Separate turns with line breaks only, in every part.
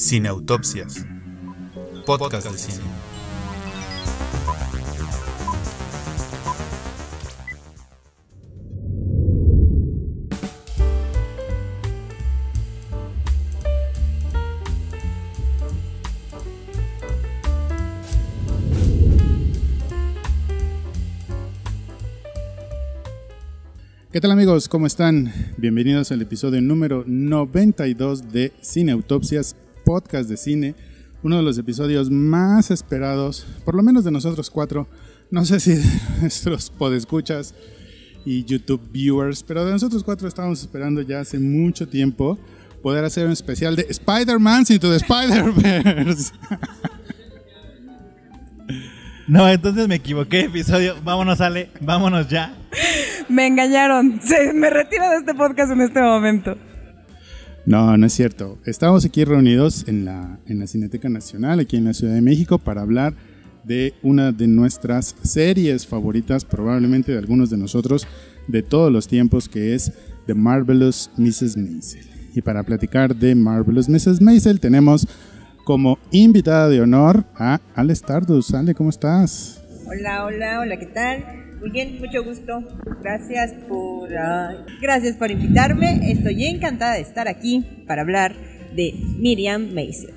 Cineautopsias. Podcast de cine.
¿Qué tal amigos? ¿Cómo están? Bienvenidos al episodio número 92 de Cineautopsias, podcast de cine. Uno de los episodios más esperados, por lo menos de nosotros cuatro. No sé si de nuestros podescuchas y YouTube viewers, pero de nosotros cuatro estábamos esperando ya hace mucho tiempo poder hacer un especial de Spider-Man into the Spider-Verse.
No, entonces me equivoqué, episodio. Vámonos, Ale, vámonos ya.
Me engañaron. Se- me retiro de este podcast en este momento.
No, no es cierto. Estamos aquí reunidos en la, en la Cineteca Nacional, aquí en la Ciudad de México, para hablar de una de nuestras series favoritas, probablemente de algunos de nosotros, de todos los tiempos, que es The Marvelous Mrs. Maisel. Y para platicar de Marvelous Mrs. Maisel tenemos como invitada de honor a Ale Stardust. Ale, ¿cómo estás?
Hola, hola, hola, ¿qué tal? Muy bien, mucho gusto. Gracias por, gracias por invitarme. Estoy encantada de estar aquí para hablar de Miriam Mason.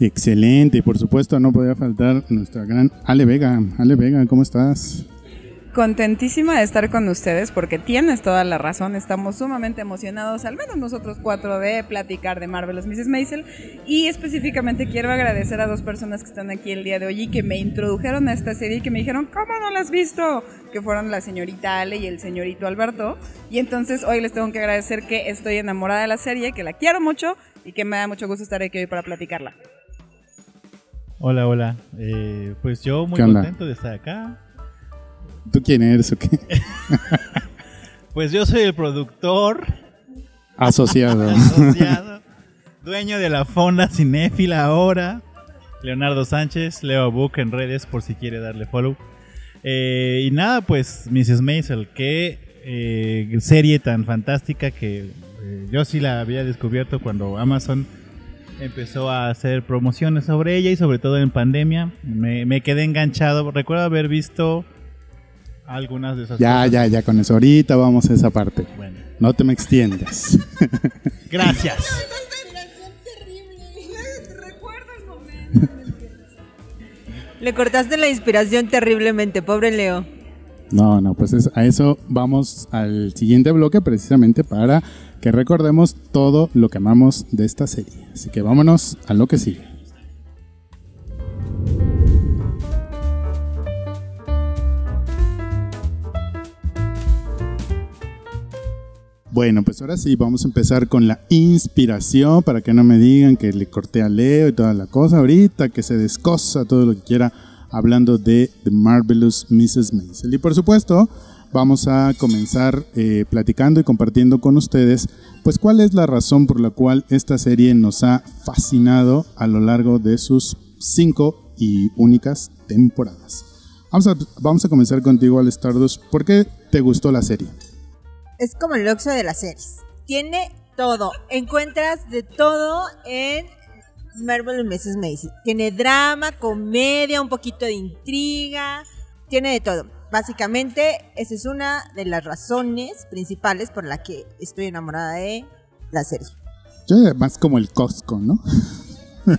Excelente, por supuesto no podía faltar nuestra gran Ale Vega. Ale Vega, ¿cómo estás?
Contentísima de estar con ustedes porque tienes toda la razón. Estamos sumamente emocionados, al menos nosotros cuatro, de platicar de Marvelous Mrs. Maisel. Y específicamente quiero agradecer a dos personas que están aquí el día de hoy y que me introdujeron a esta serie y que me dijeron, ¿cómo no la has visto? Que fueron la señorita Ale y el señorito Alberto. Y entonces hoy les tengo que agradecer que estoy enamorada de la serie, que la quiero mucho y que me da mucho gusto estar aquí hoy para platicarla.
Hola, hola. Eh, pues yo muy contento de estar acá.
¿Tú quién eres o qué?
Pues yo soy el productor,
Asociado.
asociado, dueño de la fonda cinéfila ahora. Leonardo Sánchez, Leo Book en redes por si quiere darle follow. Eh, y nada, pues Mrs. Maisel, qué eh, serie tan fantástica que eh, yo sí la había descubierto cuando Amazon empezó a hacer promociones sobre ella y sobre todo en pandemia. Me, me quedé enganchado. Recuerdo haber visto algunas de esas
Ya,
cosas.
ya, ya, con eso. Ahorita vamos a esa parte.
Bueno,
No te me extiendas.
gracias.
Le cortaste la inspiración terriblemente, pobre Leo.
No, no, pues es- a eso vamos al siguiente bloque precisamente para que recordemos todo lo que amamos de esta serie. Así que vámonos a lo que sigue. Bueno, pues ahora sí, vamos a empezar con la inspiración para que no me digan que le corté a Leo y toda la cosa ahorita, que se descosa todo lo que quiera hablando de The Marvelous Mrs. Maisel. Y por supuesto, vamos a comenzar eh, platicando y compartiendo con ustedes, pues cuál es la razón por la cual esta serie nos ha fascinado a lo largo de sus cinco y únicas temporadas. Vamos a, vamos a comenzar contigo, Al Stardust. ¿Por qué te gustó la serie?
Es como el Oxxo de las series. Tiene todo. Encuentras de todo en Marvel y Mrs. Maisel. Tiene drama, comedia, un poquito de intriga. Tiene de todo. Básicamente, esa es una de las razones principales por la que estoy enamorada de la serie.
Yo más como el Costco, ¿no?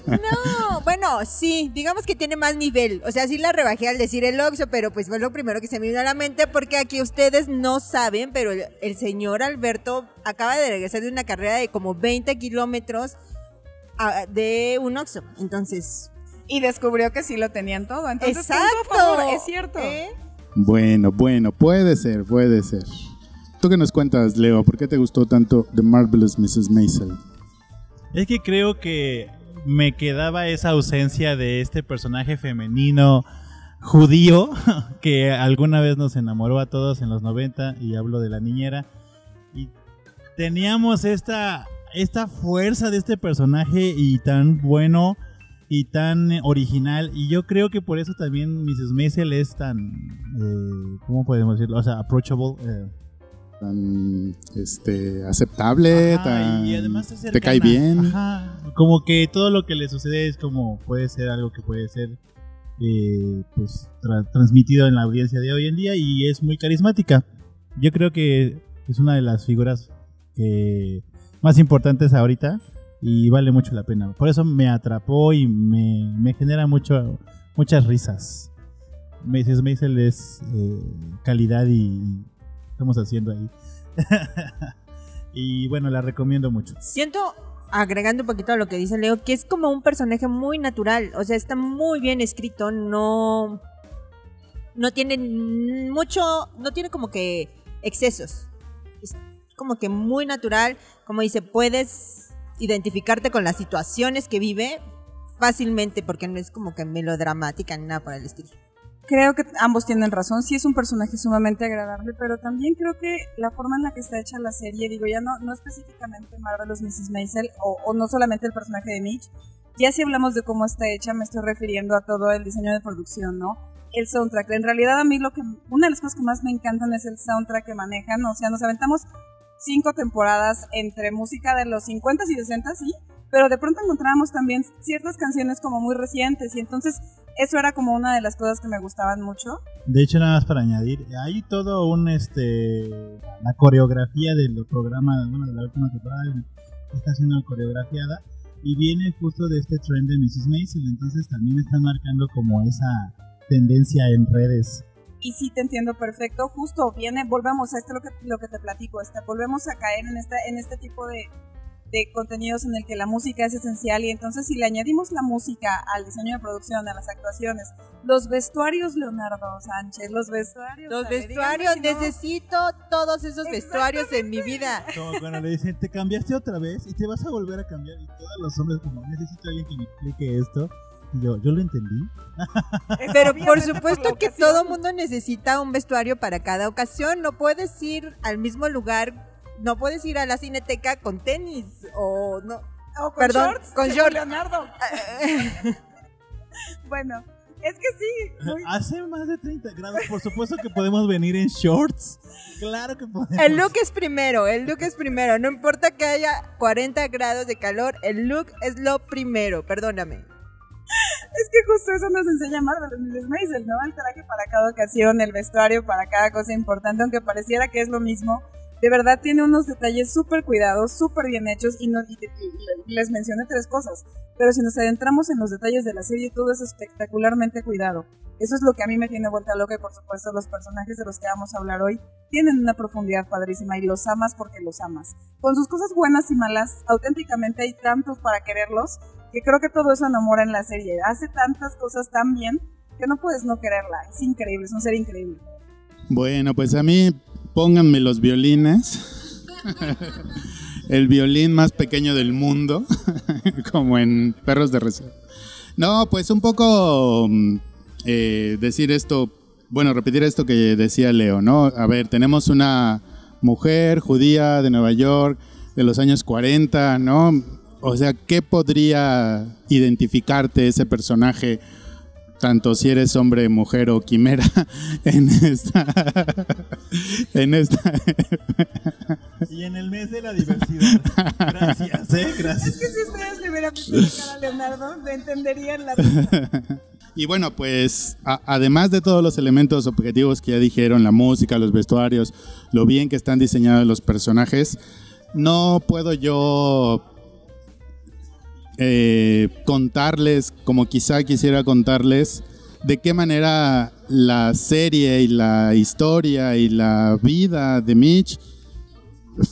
No, bueno, sí, digamos que tiene más nivel. O sea, sí la rebajé al decir el Oxxo, pero pues fue lo primero que se me vino a la mente porque aquí ustedes no saben, pero el, el señor Alberto acaba de regresar de una carrera de como 20 kilómetros a- de un Oxxo. Entonces,
Y descubrió que sí lo tenían todo. Entonces,
exacto.
favor, es cierto.
¿Eh?
Bueno, bueno, puede ser, puede ser. ¿Tú qué nos cuentas, Leo? ¿Por qué te gustó tanto The Marvelous Mrs. Maisel?
Es que creo que me quedaba esa ausencia de este personaje femenino judío que alguna vez nos enamoró a todos en los 90 y hablo de la niñera y teníamos esta esta fuerza de este personaje y tan bueno y tan original y yo creo que por eso también Mrs. Maisel es tan eh, ¿cómo podemos decirlo? O sea, approachable eh,
tan este, aceptable,
Ajá,
tan,
y además es
te cae bien.
Ajá, como que todo lo que le sucede es como puede ser algo que puede ser eh, pues tra- transmitido en la audiencia de hoy en día y es muy carismática. Yo creo que es una de las figuras que más importantes ahorita y vale mucho la pena. Por eso me atrapó y me, me genera mucho muchas risas. Mrs. Maisel es eh, calidad y estamos haciendo ahí. y bueno, la recomiendo mucho.
Siento, agregando un poquito a lo que dice Leo, que es como un personaje muy natural. O sea, está muy bien escrito, no. No tiene mucho. No tiene como que excesos. Es como que muy natural. Como dice, puedes identificarte con las situaciones que vive fácilmente, porque no es como que melodramática ni nada por el estilo.
Creo que ambos tienen razón, sí es un personaje sumamente agradable, pero también creo que la forma en la que está hecha la serie, digo ya no, no específicamente Marvelous Mrs. Maisel o, o no solamente el personaje de Mitch, ya si hablamos de cómo está hecha me estoy refiriendo a todo el diseño de producción, ¿no? El soundtrack, en realidad a mí lo que, una de las cosas que más me encantan es el soundtrack que manejan, o sea, nos aventamos cinco temporadas entre música de los 50s y 60s, sí, pero de pronto encontrábamos también ciertas canciones como muy recientes y entonces eso era como una de las cosas que me gustaban mucho.
De hecho, nada más para añadir, hay todo un este la coreografía del programa, bueno, de la última temporada está siendo coreografiada y viene justo de este trend de Mrs. Maisel, entonces también están marcando como esa tendencia en redes.
Y sí te entiendo perfecto, justo viene, volvemos a esto lo que, lo que te platico, este, volvemos a caer en este, en este tipo de, de contenidos en el que la música es esencial y entonces si le añadimos la música al diseño de producción, a las actuaciones, los vestuarios Leonardo Sánchez, los vestuarios...
Los vestuarios,
si no.
necesito todos esos vestuarios en mi vida.
Como cuando le dicen, te cambiaste otra vez y te vas a volver a cambiar y todos los hombres como, necesito a alguien que me explique esto. Y yo, yo lo entendí.
Pero por supuesto que todo mundo necesita un vestuario para cada ocasión. No puedes ir al mismo lugar, no puedes ir a la cineteca con tenis o no.
O con
Perdón,
shorts,
con shorts.
Leonardo. bueno, es que sí, muy-
Hace más de 30 grados, por supuesto que podemos venir en shorts. Claro que podemos.
El look es primero, el look es primero. No importa que haya 40 grados de calor, el look es lo primero, perdóname.
Es que justo eso nos enseña Marvel, Mrs. Maisel, ¿no? El traje para cada ocasión, el vestuario para cada cosa importante, aunque pareciera que es lo mismo. De verdad tiene unos detalles súper cuidados, súper bien hechos y, no, les mencioné tres cosas. Pero si nos adentramos en los detalles de la serie, todo es espectacularmente cuidado. Eso es lo que a mí me tiene vuelta loca y por supuesto los personajes de los que vamos a hablar hoy tienen una profundidad padrísima y los amas porque los amas. Con sus cosas buenas y malas, auténticamente hay tantos para quererlos que creo que todo eso enamora en la serie. Hace tantas cosas tan bien que no puedes no quererla. Es increíble, es un ser increíble.
Bueno, pues a mí pónganme los violines. El violín más pequeño del mundo, como en Perros de Reserva. No, pues un poco mm, eh, decir esto, bueno, repetir esto que decía Leo, ¿no? A ver, tenemos una mujer judía de Nueva York de los años 40, ¿no? O sea, ¿qué podría identificarte ese personaje? Tanto si eres hombre, mujer o quimera en esta en esta
Y en el mes de la diversidad. Gracias, eh, gracias.
que si ustedes le hubieran visto la cara a Leonardo, le entenderían la
y bueno pues a- además de todos los elementos objetivos que ya dijeron la música los vestuarios lo bien que están diseñados los personajes no puedo yo eh, contarles como quizá quisiera contarles de qué manera la serie y la historia y la vida de Mitch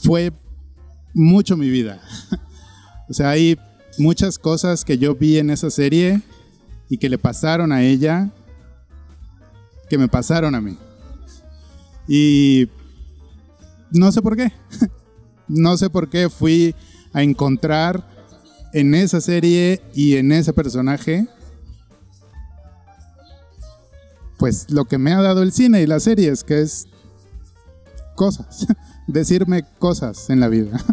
fue mucho mi vida. o sea, hay muchas cosas que yo vi en esa serie y que le pasaron a ella que me pasaron a mí. Y no sé por qué. no sé por qué fui a encontrar en esa serie y en ese personaje pues lo que me ha dado el cine y las series, que es cosas, decirme cosas en la vida.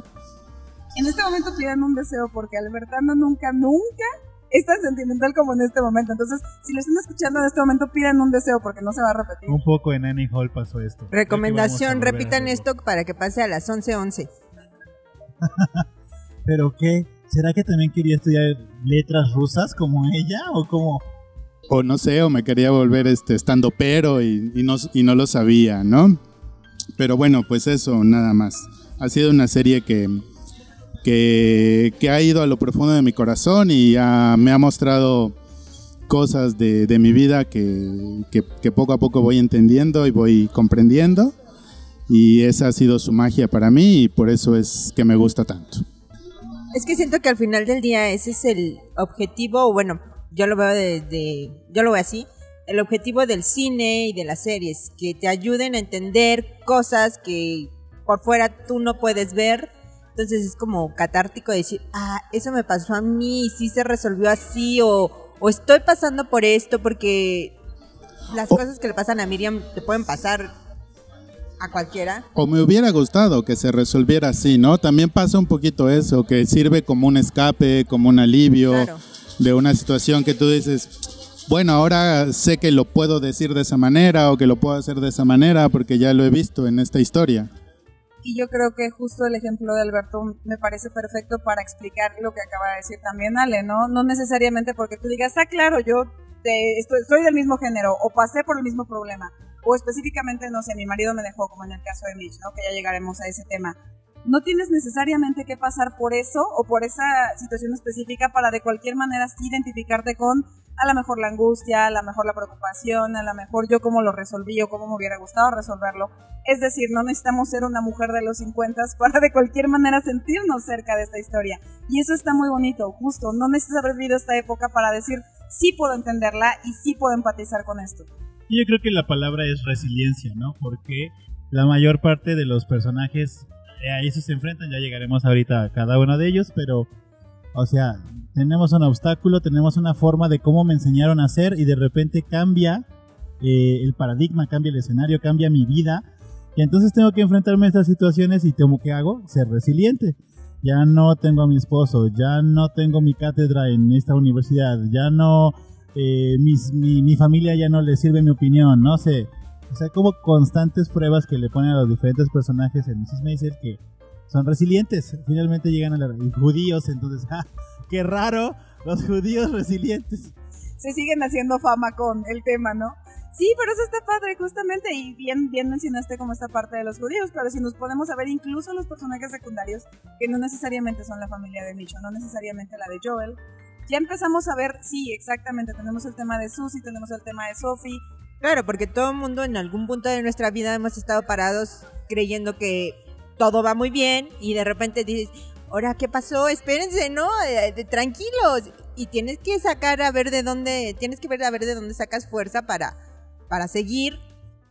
En este momento pidan un deseo porque Albertano nunca, nunca es tan sentimental como en este momento. Entonces, si lo están escuchando en este momento, pidan un deseo porque no se va a repetir.
Un poco en Annie Hall pasó esto.
Recomendación, repitan esto para que pase a las 11.11.
¿Pero qué? ¿Será que también quería estudiar letras rusas como ella? ¿O como.?
O no sé, o me quería volver este estando pero y, y no, y no lo sabía, ¿no? Pero bueno, pues eso, nada más. Ha sido una serie que, que, que ha ido a lo profundo de mi corazón y ha- me ha mostrado cosas de, de mi vida que, que- que poco a poco voy entendiendo y voy comprendiendo. Y esa ha sido su magia para mí y por eso es que me gusta tanto.
Es que siento que al final del día ese es el objetivo, o bueno, yo lo veo de, de- yo lo veo así, el objetivo del cine y de las series, que te ayuden a entender cosas que por fuera tú no puedes ver. Entonces es como catártico decir, ah, eso me pasó a mí, sí se resolvió así, o, o estoy pasando por esto, porque las
O-
cosas que le pasan a Miriam te pueden pasar a cualquiera.
O me hubiera gustado que se resolviera así, ¿no? También pasa un poquito eso, que sirve como un escape, como un alivio
Claro.
de una situación que tú dices, bueno, ahora sé que lo puedo decir de esa manera o que lo puedo hacer de esa manera porque ya lo he visto en esta historia.
Y yo creo que justo el ejemplo de Alberto me parece perfecto para explicar lo que acaba de decir también Ale, ¿no? No necesariamente porque tú digas, ah, claro, yo te- estoy, soy del mismo género o pasé por el mismo problema. O específicamente, no sé, mi marido me dejó, como en el caso de Mitch, ¿no? Que ya llegaremos a ese tema. No tienes necesariamente que pasar por eso o por esa situación específica para de cualquier manera sí identificarte con a lo mejor la angustia, a lo mejor la preocupación, a lo mejor yo cómo lo resolví o cómo me hubiera gustado resolverlo. Es decir, no necesitamos ser una mujer de los 50 para de cualquier manera sentirnos cerca de esta historia. Y eso está muy bonito, justo. No necesitas haber vivido esta época para decir, sí puedo entenderla y sí puedo empatizar con esto.
Y yo creo que la palabra es resiliencia, ¿no? Porque la mayor parte de los personajes eh, a eso se enfrentan. Ya llegaremos ahorita a cada uno de ellos, pero, o sea, tenemos un obstáculo, tenemos una forma de cómo me enseñaron a hacer y de repente cambia eh, el paradigma, cambia el escenario, cambia mi vida. Y entonces tengo que enfrentarme a estas situaciones y tengo que hago ser resiliente. Ya no tengo a mi esposo, ya no tengo mi cátedra en esta universidad, ya no eh, mis- mi, mi familia ya no le sirve mi opinión, no sé. O sea, como constantes pruebas que le ponen a los diferentes personajes en Mrs. Maisel que son resilientes. Finalmente llegan a los judíos, entonces, ¡ah! ¡Qué raro! Los judíos resilientes.
Se siguen haciendo fama con el tema, ¿no? Sí, pero eso está padre, justamente, y bien, bien mencionaste como esta parte de los judíos, pero si nos podemos a ver incluso los personajes secundarios, que no necesariamente son la familia de Micho, no necesariamente la de Joel, ya empezamos a ver, sí, exactamente, tenemos el tema de Susie, tenemos el tema de Sophie,
Claro, porque todo el mundo en algún punto de nuestra vida hemos estado parados creyendo que todo va muy bien y de repente dices, ahora, ¿qué pasó? Espérense, ¿no? Eh, de- tranquilos. Y tienes que sacar a ver de dónde, tienes que ver a ver de dónde sacas fuerza para, para seguir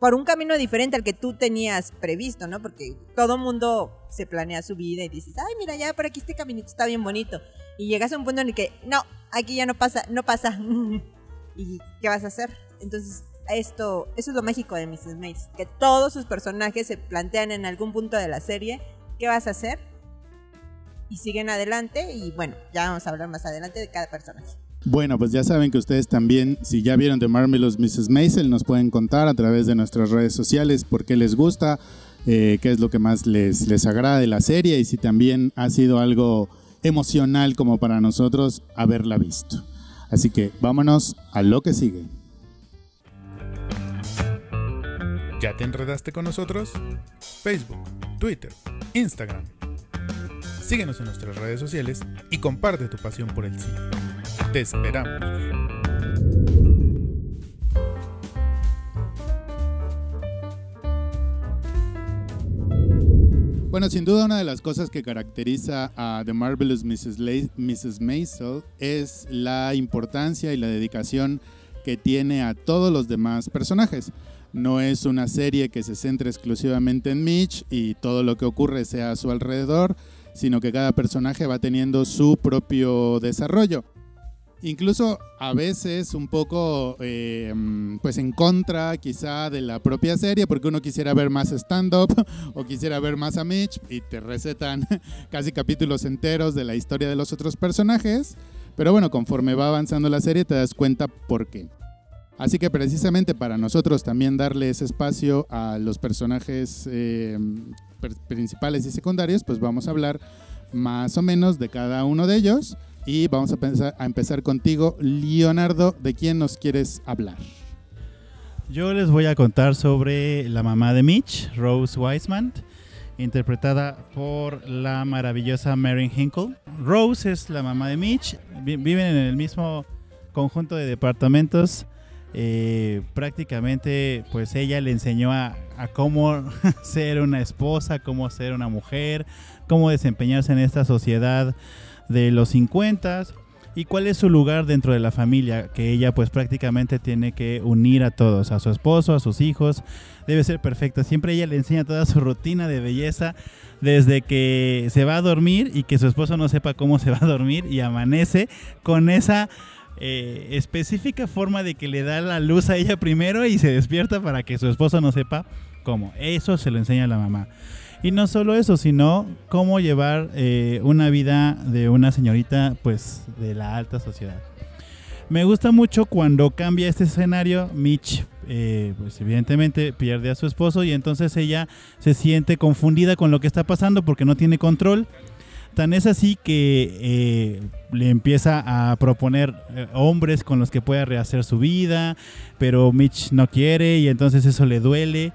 por un camino diferente al que tú tenías previsto, ¿no? Porque todo mundo se planea su vida y dices, ay, mira, ya por aquí este caminito está bien bonito. Y llegas a un punto en el que, no, aquí ya no pasa, no pasa. ¿Y qué vas a hacer? Entonces, esto, eso es lo mágico de Mrs. Maisel, que todos sus personajes se plantean en algún punto de la serie, ¿qué vas a hacer? Y siguen adelante y bueno, ya vamos a hablar más adelante de cada personaje.
Bueno, pues ya saben que ustedes también, si ya vieron The Marvelous Mrs. Maisel, nos pueden contar a través de nuestras redes sociales por qué les gusta, eh, qué es lo que más les, les agrada de la serie y si también ha sido algo emocional como para nosotros haberla visto. Así que vámonos a lo que sigue.
¿Ya te enredaste con nosotros? Facebook, Twitter, Instagram. Síguenos en nuestras redes sociales y comparte tu pasión por el cine. Esperamos.
Bueno, sin duda una de las cosas que caracteriza a The Marvelous Mrs. Mrs. Maisel es la importancia y la dedicación que tiene a todos los demás personajes. No es una serie que se centre exclusivamente en Mitch y todo lo que ocurre sea a su alrededor, sino que cada personaje va teniendo su propio desarrollo. Incluso a veces un poco eh, pues en contra quizá de la propia serie, porque uno quisiera ver más stand-up o quisiera ver más a Mitch y te recetan casi capítulos enteros de la historia de los otros personajes. Pero bueno, conforme va avanzando la serie te das cuenta por qué. Así que precisamente para nosotros también darle ese espacio a los personajes eh, principales y secundarios, pues vamos a hablar más o menos de cada uno de ellos. Y vamos a, pensar, a empezar contigo, Leonardo, ¿de quién nos quieres hablar?
Yo les voy a contar sobre la mamá de Mitch, Rose Wiseman, interpretada por la maravillosa Mary Hinkle. Rose es la mamá de Mitch, vi- viven en el mismo conjunto de departamentos. Eh, prácticamente, pues ella le enseñó a cómo ser una esposa, cómo ser una mujer, cómo desempeñarse en esta sociedad de los 50 y cuál es su lugar dentro de la familia, que ella pues prácticamente tiene que unir a todos, a su esposo, a sus hijos, debe ser perfecta. Siempre ella le enseña toda su rutina de belleza desde que se va a dormir y que su esposo no sepa cómo se va a dormir y amanece con esa eh, específica forma de que le da la luz a ella primero y se despierta para que su esposo no sepa cómo. Eso se lo enseña la mamá. Y no solo eso, sino cómo llevar eh, una vida de una señorita pues de la alta sociedad. Me gusta mucho cuando cambia este escenario, Mitch eh, pues evidentemente pierde a su esposo y entonces ella se siente confundida con lo que está pasando porque no tiene control. Tan es así que eh, le empieza a proponer eh, hombres con los que pueda rehacer su vida, pero Mitch no quiere y entonces eso le duele.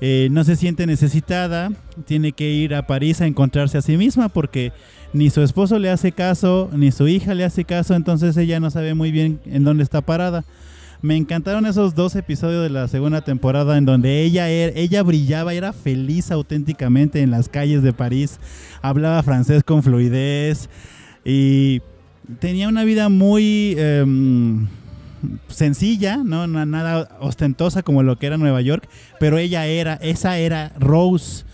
Eh, no se siente necesitada, tiene que ir a París a encontrarse a sí misma porque ni su esposo le hace caso, ni su hija le hace caso, entonces ella no sabe muy bien en dónde está parada. Me encantaron esos dos episodios de la segunda temporada en donde ella, er- ella brillaba, era feliz auténticamente en las calles de París, hablaba francés con fluidez y tenía una vida muy em, sencilla, ¿no? Na- nada ostentosa como lo que era Nueva York, pero ella era, esa era Rose.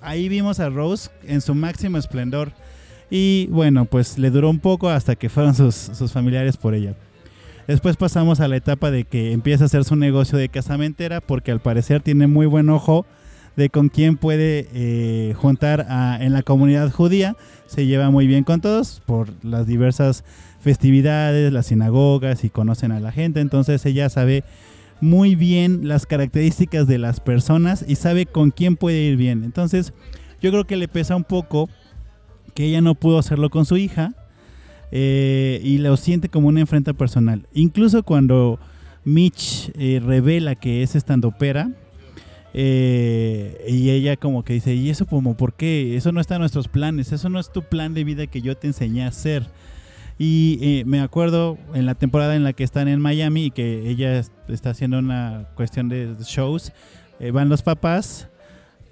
Ahí vimos a Rose en su máximo esplendor. Y bueno, pues le duró un poco hasta que fueron sus, familiares por ella. Después pasamos a la etapa de que empieza a hacer su negocio de casamentera porque al parecer tiene muy buen ojo de con quién puede eh, juntar en la comunidad judía. Se lleva muy bien con todos por las diversas festividades, las sinagogas y conocen a la gente. Entonces ella sabe muy bien las características de las personas y sabe con quién puede ir bien. Entonces yo creo que le pesa un poco que ella no pudo hacerlo con su hija eh, y lo siente como una enfrenta personal. Incluso cuando Mitch eh, revela que es estandopera eh, y ella como que dice, ¿y eso como por qué? Eso no está en nuestros planes, eso no es tu plan de vida que yo te enseñé a hacer. Y eh, me acuerdo en la temporada en la que están en Miami y que ella es- está haciendo una cuestión de shows, eh, van los papás,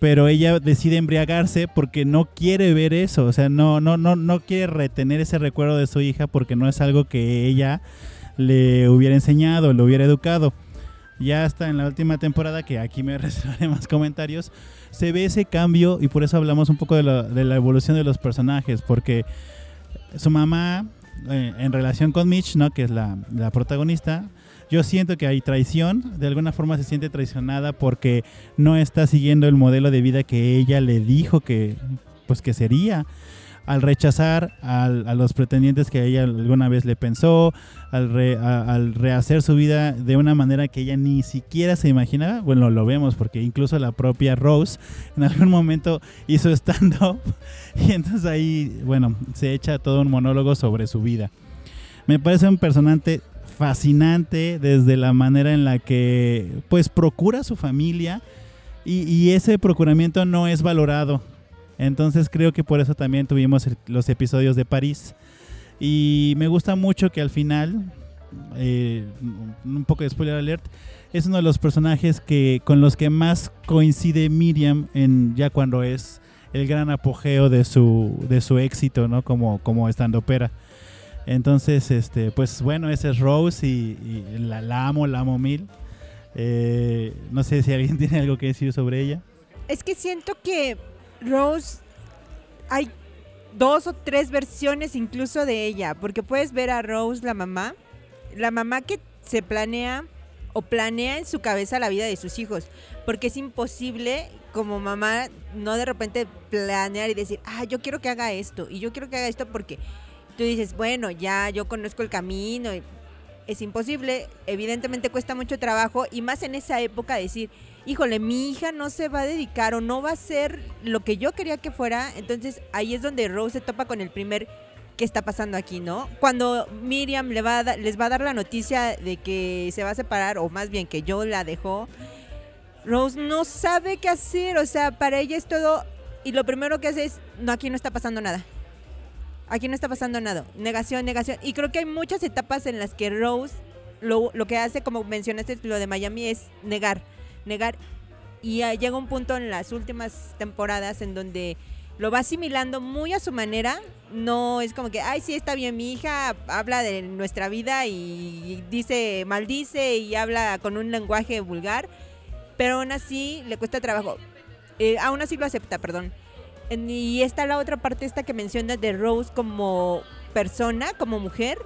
pero ella decide embriagarse porque no quiere ver eso, o sea, no, no, no, no quiere retener ese recuerdo de su hija porque no es algo que ella le hubiera enseñado, le hubiera educado. Ya hasta en la última temporada, que aquí me reservaré más comentarios, se ve ese cambio y por eso hablamos un poco de de la evolución de los personajes, porque su mamá, eh, en relación con Mitch, ¿no? que es la, la protagonista, yo siento que hay traición, de alguna forma se siente traicionada porque no está siguiendo el modelo de vida que ella le dijo que, pues que sería. Al rechazar a los pretendientes que ella alguna vez le pensó, al, rehacer su vida de una manera que ella ni siquiera se imaginaba, bueno, lo vemos porque incluso la propia Rose en algún momento hizo stand-up y entonces ahí, bueno, se echa todo un monólogo sobre su vida. Me parece un personaje fascinante desde la manera en la que pues procura su familia y ese procuramiento no es valorado. Entonces creo que por eso también tuvimos los episodios de París. Y me gusta mucho que al final, eh, un poco de spoiler alert, es uno de los personajes que con los que más coincide Miriam en ya cuando es el gran apogeo de su, de su éxito, ¿no? Como, como estando opera. Entonces, este, pues bueno, ese es Rose y, y la, la amo, la amo mil. Eh, no sé si alguien tiene algo que decir sobre ella.
Es que siento que Rose hay dos o tres versiones incluso de ella, porque puedes ver a Rose, la mamá, la mamá que se planea o planea en su cabeza la vida de sus hijos, porque es imposible como mamá no de repente planear y decir, ah, yo quiero que haga esto y yo quiero que haga esto porque tú dices, bueno, ya yo conozco el camino. Es imposible, evidentemente cuesta mucho trabajo y más en esa época decir, híjole, mi hija no se va a dedicar o no va a ser lo que yo quería que fuera. Entonces ahí es donde Rose se topa con el primer qué está pasando aquí, ¿no? Cuando Miriam le va a les va a dar la noticia de que se va a separar, o más bien que yo la dejó, Rose no sabe qué hacer, o sea, para ella es todo, y lo primero que hace es, no, aquí no está pasando nada. Aquí no está pasando nada. Negación, negación. Y creo que hay muchas etapas en las que Rose lo que hace, como mencionaste lo de Miami, es negar, negar. Y ah, llega un punto en las últimas temporadas en donde lo va asimilando muy a su manera. No es como que, ay, sí, está bien, mi hija habla de nuestra vida y dice, maldice y habla con un lenguaje vulgar, pero aún así le cuesta trabajo. Eh, aún así lo acepta, perdón. Y está la otra parte esta que mencionas de Rose como persona, como mujer,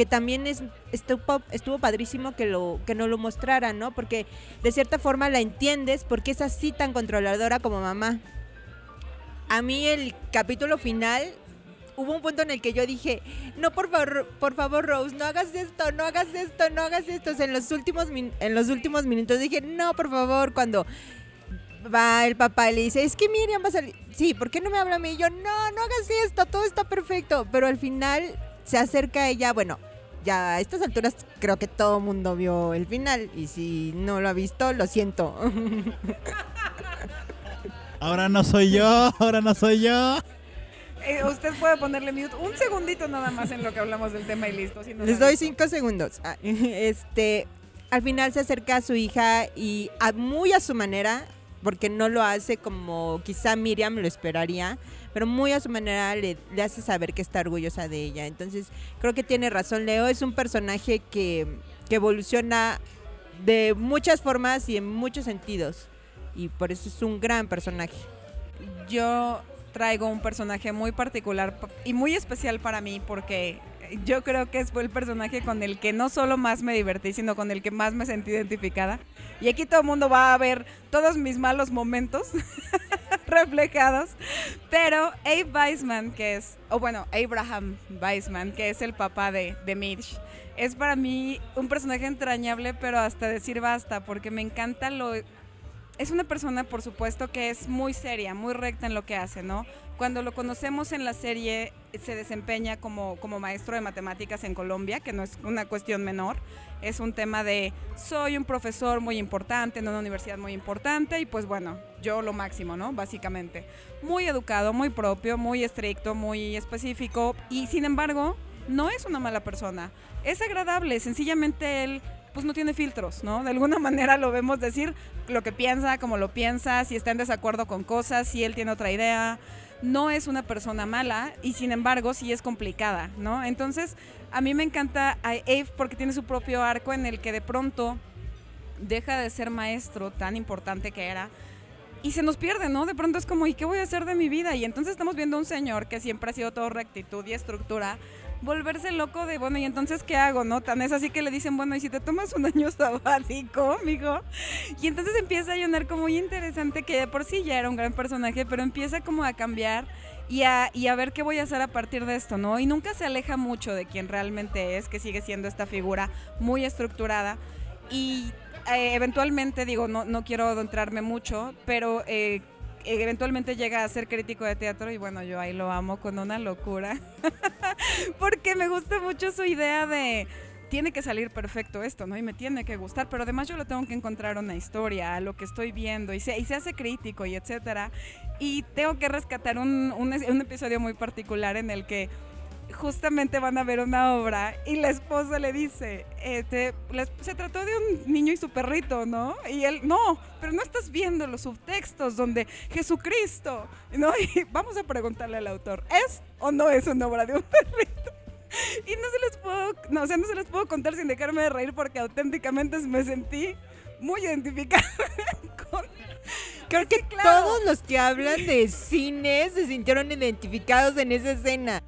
que también es estuvo, estuvo padrísimo que lo que no lo mostrara, ¿no? Porque de cierta forma la entiendes porque es así tan controladora como mamá. A mí el capítulo final hubo un punto en el que yo dije, "No, por favor, por favor, Rose, no hagas esto, no hagas esto, no hagas esto." En los últimos en los últimos minutos dije, "No, por favor, cuando va el papá y le dice, es que Miriam va a salir. Sí, ¿por qué no me habla a mí? Y yo, no, no hagas esto, todo está perfecto. Pero al final se acerca a ella, bueno, ya a estas alturas creo que todo el mundo vio el final. Y si no lo ha visto, lo siento.
Ahora no soy yo, ahora no soy yo.
Eh, usted puede ponerle mute un segundito nada más en lo que hablamos del tema y listo. si no
Les doy cinco segundos. Ah, Este, al final se acerca a su hija y a- muy a su manera, porque no lo hace como quizá Miriam lo esperaría, pero muy a su manera le, hace saber que está orgullosa de ella. Entonces, creo que tiene razón Leo, es un personaje que, que evoluciona de muchas formas y en muchos sentidos. Y por eso es un gran personaje.
yo traigo un personaje muy particular y muy especial para mí porque yo creo que fue el personaje con el que no solo más me divertí, sino con el que más me sentí identificada. Y aquí todo el mundo va a ver todos mis malos momentos reflejados. Pero Abe Weisman, que es, o bueno, Abraham Weisman, que es el papá de, de Mitch, es para mí un personaje entrañable, pero hasta decir basta, porque me encanta lo es una persona, por supuesto, que es muy seria, muy recta en lo que hace, ¿no? Cuando lo conocemos en la serie, se desempeña como, como maestro de matemáticas en Colombia, que no es una cuestión menor. Es un tema de, soy un profesor muy importante en una universidad muy importante y pues bueno, yo lo máximo, ¿no? Básicamente. Muy educado, muy propio, muy estricto, muy específico y sin embargo, no es una mala persona. Es agradable, sencillamente él pues no tiene filtros, ¿no? De alguna manera lo vemos decir lo que piensa, como lo piensa, si está en desacuerdo con cosas, si él tiene otra idea. No es una persona mala y sin embargo sí es complicada, ¿no? Entonces a mí me encanta a Eve porque tiene su propio arco en el que de pronto deja de ser maestro tan importante que era y se nos pierde, ¿no? De pronto es como, ¿y qué voy a hacer de mi vida? Y entonces estamos viendo a un señor que siempre ha sido todo rectitud y estructura, volverse loco de, bueno, ¿y entonces qué hago, no? Tan es así que le dicen, bueno, ¿y si te tomas un año sabático, mijo? Y entonces empieza a llenar como muy interesante, que de por sí ya era un gran personaje, pero empieza como a cambiar y a, y a ver qué voy a hacer a partir de esto, ¿no? Y nunca se aleja mucho de quien realmente es, que sigue siendo esta figura muy estructurada. Y eh, eventualmente, digo, no, no quiero adentrarme mucho, pero eh, eventualmente llega a ser crítico de teatro y bueno, yo ahí lo amo con una locura. Porque me gusta mucho su idea de tiene que salir perfecto esto, ¿no? Y me tiene que gustar, pero además yo le tengo que encontrar una historia a lo que estoy viendo y se, y se hace crítico y etcétera. Y tengo que rescatar un, un, un episodio muy particular en el que justamente van a ver una obra y la esposa le dice, este, se trató de un niño y su perrito, ¿no? Y él, no, pero no estás viendo los subtextos donde Jesucristo, ¿no? Y vamos a preguntarle al autor, ¿es o no es una obra de un perrito? Y no se les puedo, no, o sea, no se les puedo contar sin dejarme de reír porque auténticamente me sentí muy identificada
Creo que
claro.
todos los que hablan de cine se sintieron identificados en esa escena.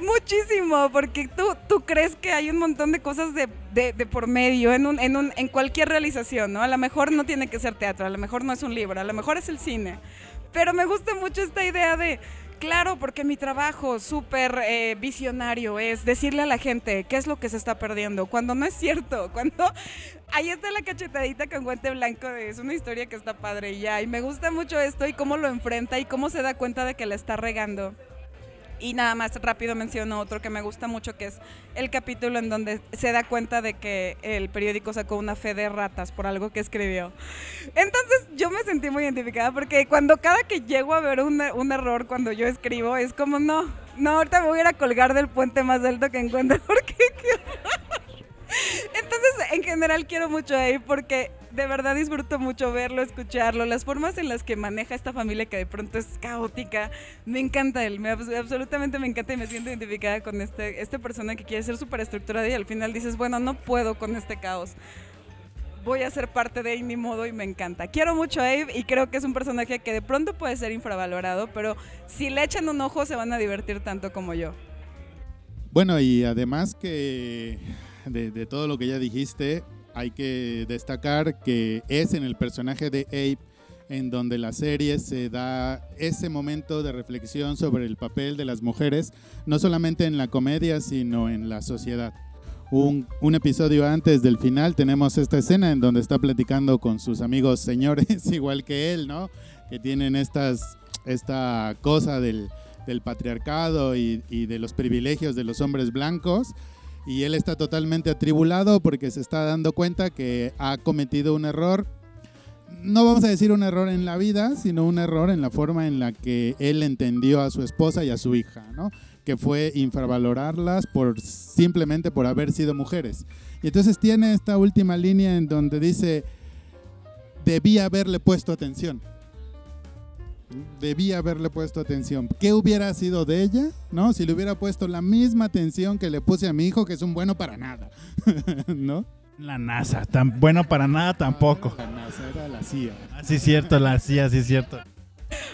Muchísimo, porque tú, tú crees que hay un montón de cosas de, de- de por medio en, un, en, un, en cualquier realización, ¿no? A lo mejor no tiene que ser teatro, a lo mejor no es un libro, a lo mejor es el cine. Pero me gusta mucho esta idea de Claro, porque mi trabajo súper eh, visionario es decirle a la gente qué es lo que se está perdiendo, cuando no es cierto, cuando ahí está la cachetadita con guante blanco, de, es una historia que está padre y ya, y me gusta mucho esto y cómo lo enfrenta y cómo se da cuenta de que la está regando. Y nada más rápido menciono otro que me gusta mucho, que es el capítulo en donde se da cuenta de que el periódico sacó una fe de ratas por algo que escribió. Entonces yo me sentí muy identificada porque cuando cada que llego a ver un, un error cuando yo escribo, es como, no, no, ahorita me voy a ir a colgar del puente más alto que encuentre porque... Entonces, en general quiero mucho a Abe porque de verdad disfruto mucho verlo, escucharlo, las formas en las que maneja esta familia que de pronto es caótica. Me encanta él, me, absolutamente me encanta y me siento identificada con este, este persona que quiere ser súper estructurada y al final dices, bueno, no puedo con este caos. Voy a ser parte de él, ni modo, y me encanta. Quiero mucho a Abe y creo que es un personaje que de pronto puede ser infravalorado, pero si le echan un ojo se van a divertir tanto como yo.
Bueno, y además que de, todo lo que ya dijiste, hay que destacar que es en el personaje de Abe en donde la serie se da ese momento de reflexión sobre el papel de las mujeres, no solamente en la comedia, sino en la sociedad. Un, un, episodio antes del final tenemos esta escena en donde está platicando con sus amigos señores, igual que él, ¿no? Que tienen estas, esta cosa del, del patriarcado y, y de los privilegios de los hombres blancos y él está totalmente atribulado porque se está dando cuenta que ha cometido un error. No vamos a decir un error en la vida, sino un error en la forma en la que él entendió a su esposa y a su hija, ¿no? Que fue infravalorarlas por simplemente por haber sido mujeres. Y entonces tiene esta última línea en donde dice, debía haberle puesto atención debía haberle puesto atención. ¿Qué hubiera sido de ella? ¿No? Si le hubiera puesto la misma atención que le puse a mi hijo, que es un bueno para nada. ¿No?
La NASA, tan bueno para nada tampoco.
La NASA era la CIA.
Ah, sí, cierto, la CIA, sí, cierto.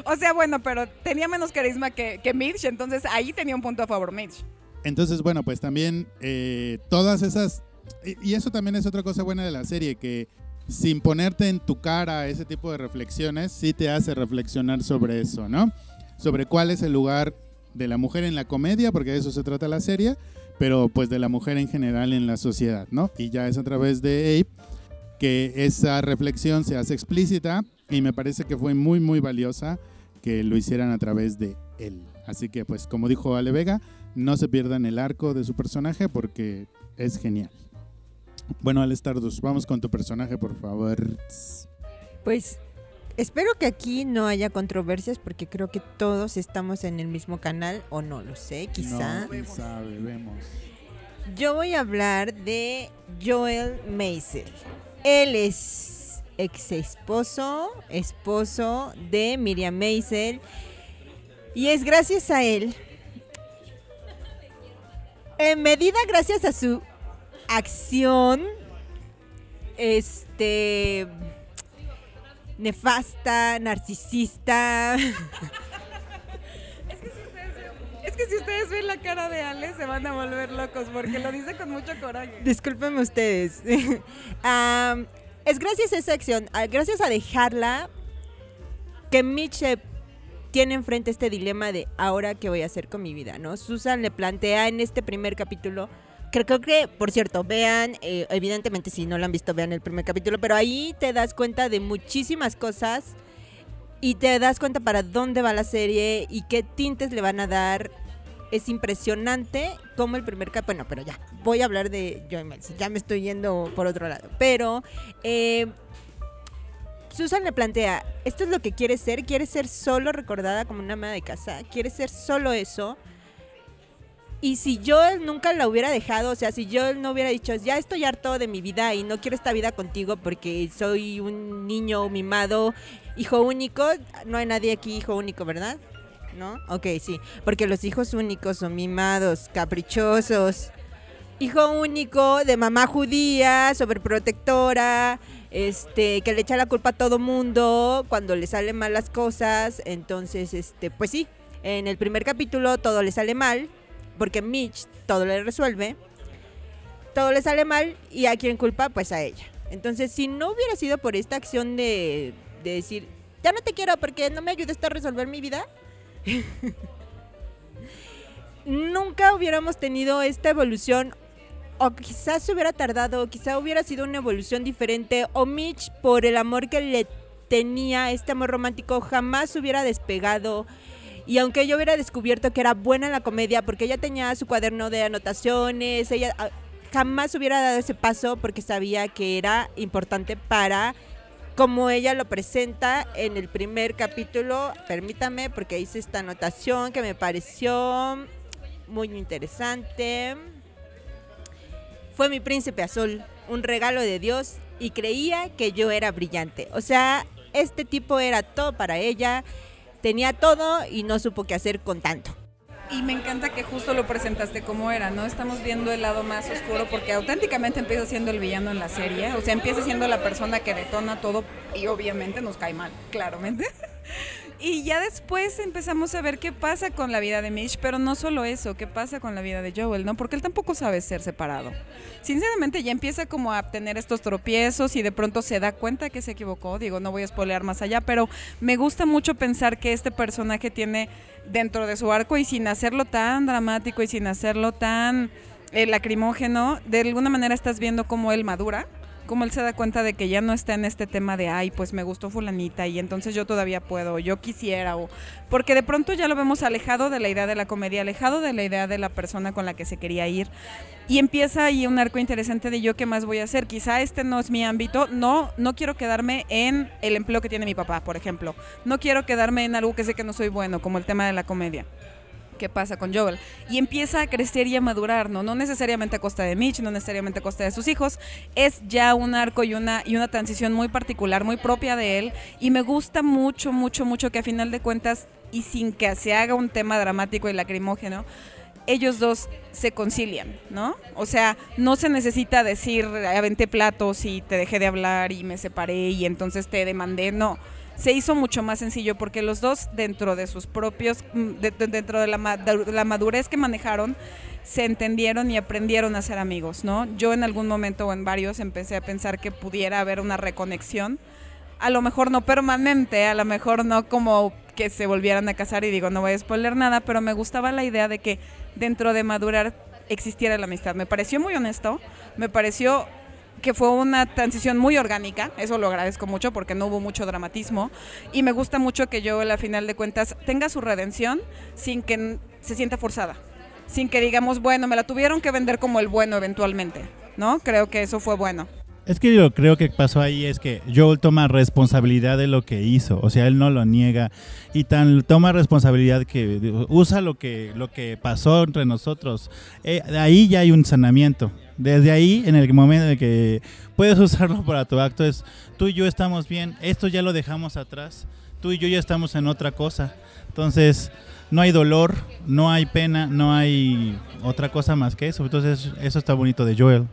O sea, bueno, pero tenía menos carisma que, que Mitch, entonces ahí tenía un punto a favor Mitch.
Entonces, bueno, pues también eh, todas esas... y eso también es otra cosa buena de la serie, que sin ponerte en tu cara ese tipo de reflexiones, sí te hace reflexionar sobre eso, ¿no? Sobre cuál es el lugar de la mujer en la comedia, porque de eso se trata la serie, pero pues de la mujer en general en la sociedad, ¿no? Y ya es a través de Ape que esa reflexión se hace explícita y me parece que fue muy, muy valiosa que lo hicieran a través de él. Así que pues como dijo Ale Vega, no se pierdan el arco de su personaje porque es genial. Bueno, Al Stardust, vamos con tu personaje, por favor.
Pues espero que aquí no haya controversias porque creo que todos estamos en el mismo canal o no lo sé, quizá.
No, sabe, vemos.
Yo voy a hablar de Joel Maisel. Él es ex esposo, esposo de Miriam Maisel. Y es gracias a él, en medida gracias a su acción este nefasta, narcisista.
Es que, si ustedes, ven la cara de Ale se van a volver locos porque lo dice con mucho coraje.
Discúlpenme ustedes. es gracias a esa acción, gracias a dejarla que Mitch tiene enfrente este dilema de ahora qué voy a hacer con mi vida, ¿no? Susan le plantea en este primer capítulo Creo, que, por cierto, vean, eh, evidentemente si no lo han visto, vean el primer capítulo, pero ahí te das cuenta de muchísimas cosas y te das cuenta para dónde va la serie y qué tintes le van a dar. Es impresionante como el primer capítulo, bueno, pero ya, voy a hablar de Joy ya me estoy yendo por otro lado, pero... Eh, Susan le plantea, esto es lo que quiere ser, quiere ser solo recordada como una ama de casa, quiere ser solo eso, y si yo nunca la hubiera dejado, o sea, si yo no hubiera dicho, ya estoy harto de mi vida y no quiero esta vida contigo porque soy un niño mimado, hijo único, no hay nadie aquí hijo único, ¿verdad? ¿No? Ok, sí, porque los hijos únicos son mimados, caprichosos. Hijo único de mamá judía, sobreprotectora, este, que le echa la culpa a todo mundo cuando le salen mal las cosas. Entonces, este, pues sí, en el primer capítulo todo le sale mal porque Mitch todo le resuelve, todo le sale mal y a quién culpa, pues a ella. Entonces, si no hubiera sido por esta acción de, decir, ya no te quiero porque no me ayudaste a resolver mi vida, nunca hubiéramos tenido esta evolución. O quizás se hubiera tardado, quizás hubiera sido una evolución diferente. O Mitch, por el amor que le tenía, este amor romántico, jamás hubiera despegado. Y aunque yo hubiera descubierto que era buena en la comedia, porque ella tenía su cuaderno de anotaciones, ella ah, jamás hubiera dado ese paso porque sabía que era importante para como ella lo presenta en el primer capítulo. Permítame, porque hice esta anotación que me pareció muy interesante. Fue mi príncipe azul, un regalo de Dios, y creía que yo era brillante. O sea, este tipo era todo para ella, tenía todo y no supo qué hacer con tanto.
Y me encanta que justo lo presentaste como era, ¿no? Estamos viendo el lado más oscuro porque auténticamente empieza siendo el villano en la serie. O sea, empieza siendo la persona que detona todo y obviamente nos cae mal, claramente. Y ya después empezamos a ver qué pasa con la vida de Mitch, pero no solo eso, qué pasa con la vida de Joel, ¿no? Porque él tampoco sabe ser separado. Sinceramente ya empieza como a tener estos tropiezos y de pronto se da cuenta que se equivocó. Digo, no voy a spoilear más allá, pero me gusta mucho pensar que este personaje tiene dentro de su arco y sin hacerlo tan dramático y sin hacerlo tan eh, lacrimógeno, de alguna manera estás viendo cómo él madura como él se da cuenta de que ya no está en este tema de, ay, pues me gustó fulanita y entonces yo todavía puedo, yo quisiera, o porque de pronto ya lo vemos alejado de la idea de la comedia, alejado de la idea de la persona con la que se quería ir. Y empieza ahí un arco interesante de yo qué más voy a hacer. Quizá este no es mi ámbito, no, no quiero quedarme en el empleo que tiene mi papá, por ejemplo. No quiero quedarme en algo que sé que no soy bueno, como el tema de la comedia qué pasa con Joel. Y empieza a crecer y a madurar, ¿no? No necesariamente a costa de Mitch, no necesariamente a costa de sus hijos. Es ya un arco y una, y una transición muy particular, muy propia de él. Y me gusta mucho, mucho, mucho que a final de cuentas, y sin que se haga un tema dramático y lacrimógeno, ellos dos se concilian, ¿no? O sea, no se necesita decir, aventé platos y te dejé de hablar y me separé y entonces te demandé, no se hizo mucho más sencillo porque los dos dentro de sus propios, mm, dentro de la, la, madurez que manejaron, se entendieron y aprendieron a ser amigos, ¿no? Yo en algún momento o en varios empecé a pensar que pudiera haber una reconexión, a lo mejor no permanente, a lo mejor no como que se volvieran a casar y digo, no voy a spoiler nada, pero me gustaba la idea de que dentro de madurar existiera la amistad. Me pareció muy honesto, me pareció que fue una transición muy orgánica, eso lo agradezco mucho porque no hubo mucho dramatismo y me gusta mucho que yo a final de cuentas tenga su redención sin que se sienta forzada, sin que digamos, bueno, me la tuvieron que vender como el bueno eventualmente, ¿no? Creo que eso fue bueno.
Es que yo creo que pasó ahí es que Joel toma responsabilidad de lo que hizo, o sea, él no lo niega y tan toma responsabilidad que usa lo que lo que pasó entre nosotros. Eh, ahí ya hay un sanamiento. Desde ahí, en el momento en que puedes usarlo para tu acto, es tú y yo estamos bien, esto ya lo dejamos atrás, tú y yo ya estamos en otra cosa. Entonces, no hay dolor, no hay pena, no hay otra cosa más que eso. Entonces, eso está bonito de Joel.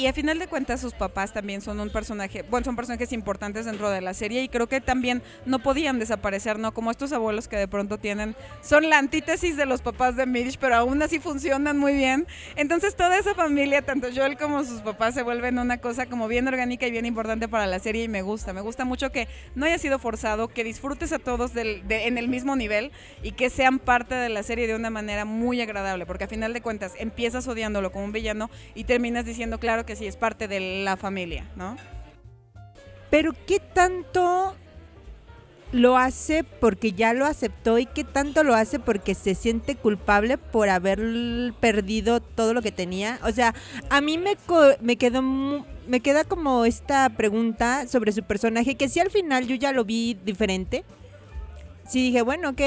Y a final de cuentas sus papás también son un personaje, bueno, son personajes importantes dentro de la serie y creo que también no podían desaparecer, ¿no? Como estos abuelos que de pronto tienen, son la antítesis de los papás de Midge, pero aún así funcionan muy bien. Entonces toda esa familia, tanto Joel como sus papás, se vuelven una cosa como bien orgánica y bien importante para la serie y me gusta. Me gusta mucho que no haya sido forzado, que disfrutes a todos en el mismo nivel y que sean parte de la serie de una manera muy agradable, porque a final de cuentas empiezas odiándolo como un villano y terminas diciendo, claro que que sí es parte de la familia, ¿no?
Pero ¿qué tanto lo hace porque ya lo aceptó y qué tanto lo hace porque se siente culpable por haber perdido todo lo que tenía? O sea, a mí me, me quedó me queda como esta pregunta sobre su personaje que si al final yo ya lo vi diferente. Sí dije, bueno, ok,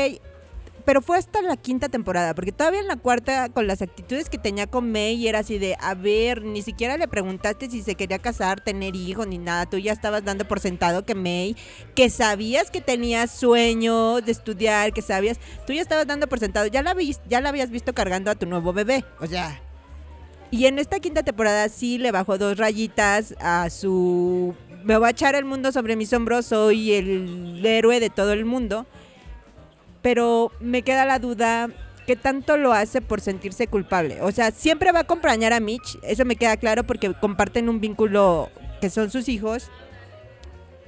pero fue hasta la quinta temporada, porque todavía en la cuarta, con las actitudes que tenía con May, era así de, a ver, ni siquiera le preguntaste si se quería casar, tener hijos, ni nada. Tú ya estabas dando por sentado que May, que sabías que tenía sueño de estudiar, que sabías, tú ya estabas dando por sentado, ya la, ya la habías visto cargando a tu nuevo bebé, o sea. Y en esta quinta temporada sí le bajó dos rayitas a su... Me voy a echar el mundo sobre mis hombros, soy el héroe de todo el mundo pero me queda la duda qué tanto lo hace por sentirse culpable. O sea, siempre va a acompañar a Mitch, eso me queda claro porque comparten un vínculo que son sus hijos.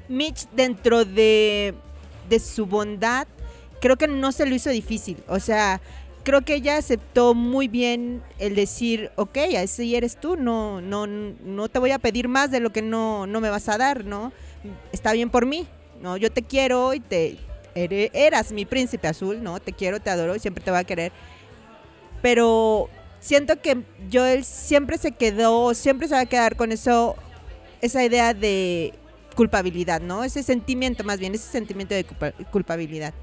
Mitch dentro de, de su bondad creo que no se lo hizo difícil. O sea, creo que ella aceptó muy bien el decir, ok, así eres tú, no, no, no te voy a pedir más de lo que no, no me vas a dar, ¿no? Está bien por mí, ¿no? Yo te quiero y te eras mi príncipe azul, ¿no? Te quiero, te adoro siempre te voy a querer. Pero siento que yo él siempre se quedó, siempre se va a quedar con eso, esa idea de culpabilidad, ¿no? Ese sentimiento más bien, ese sentimiento de culpa- culpabilidad.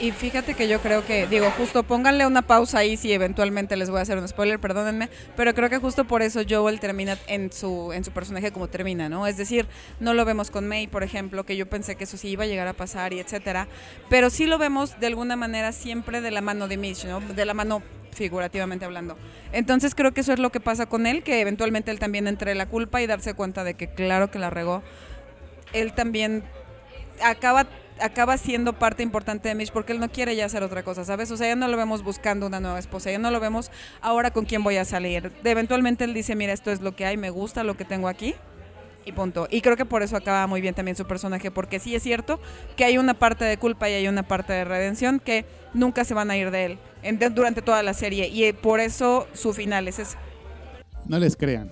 Y fíjate que yo creo que, digo, justo pónganle una pausa ahí si eventualmente les voy a hacer un spoiler, perdónenme, pero creo que justo por eso Joel termina en su, en su personaje como termina, ¿no? Es decir, no lo vemos con May, por ejemplo, que yo pensé que eso sí iba a llegar a pasar y etcétera, pero sí lo vemos de alguna manera siempre de la mano de Mitch, ¿no? De la mano figurativamente hablando. Entonces creo que eso es lo que pasa con él, que eventualmente él también entre la culpa y darse cuenta de que claro que la regó, él también acaba acaba siendo parte importante de Mitch porque él no quiere ya hacer otra cosa, ¿sabes? O sea, ya no lo vemos buscando una nueva esposa, ya no lo vemos ahora con quién voy a salir. De- eventualmente él dice, mira, esto es lo que hay, me gusta lo que tengo aquí y punto. Y creo que por eso acaba muy bien también su personaje, porque sí es cierto que hay una parte de culpa y hay una parte de redención que nunca se van a ir de él durante toda la serie y por eso su final es ese.
No les crean.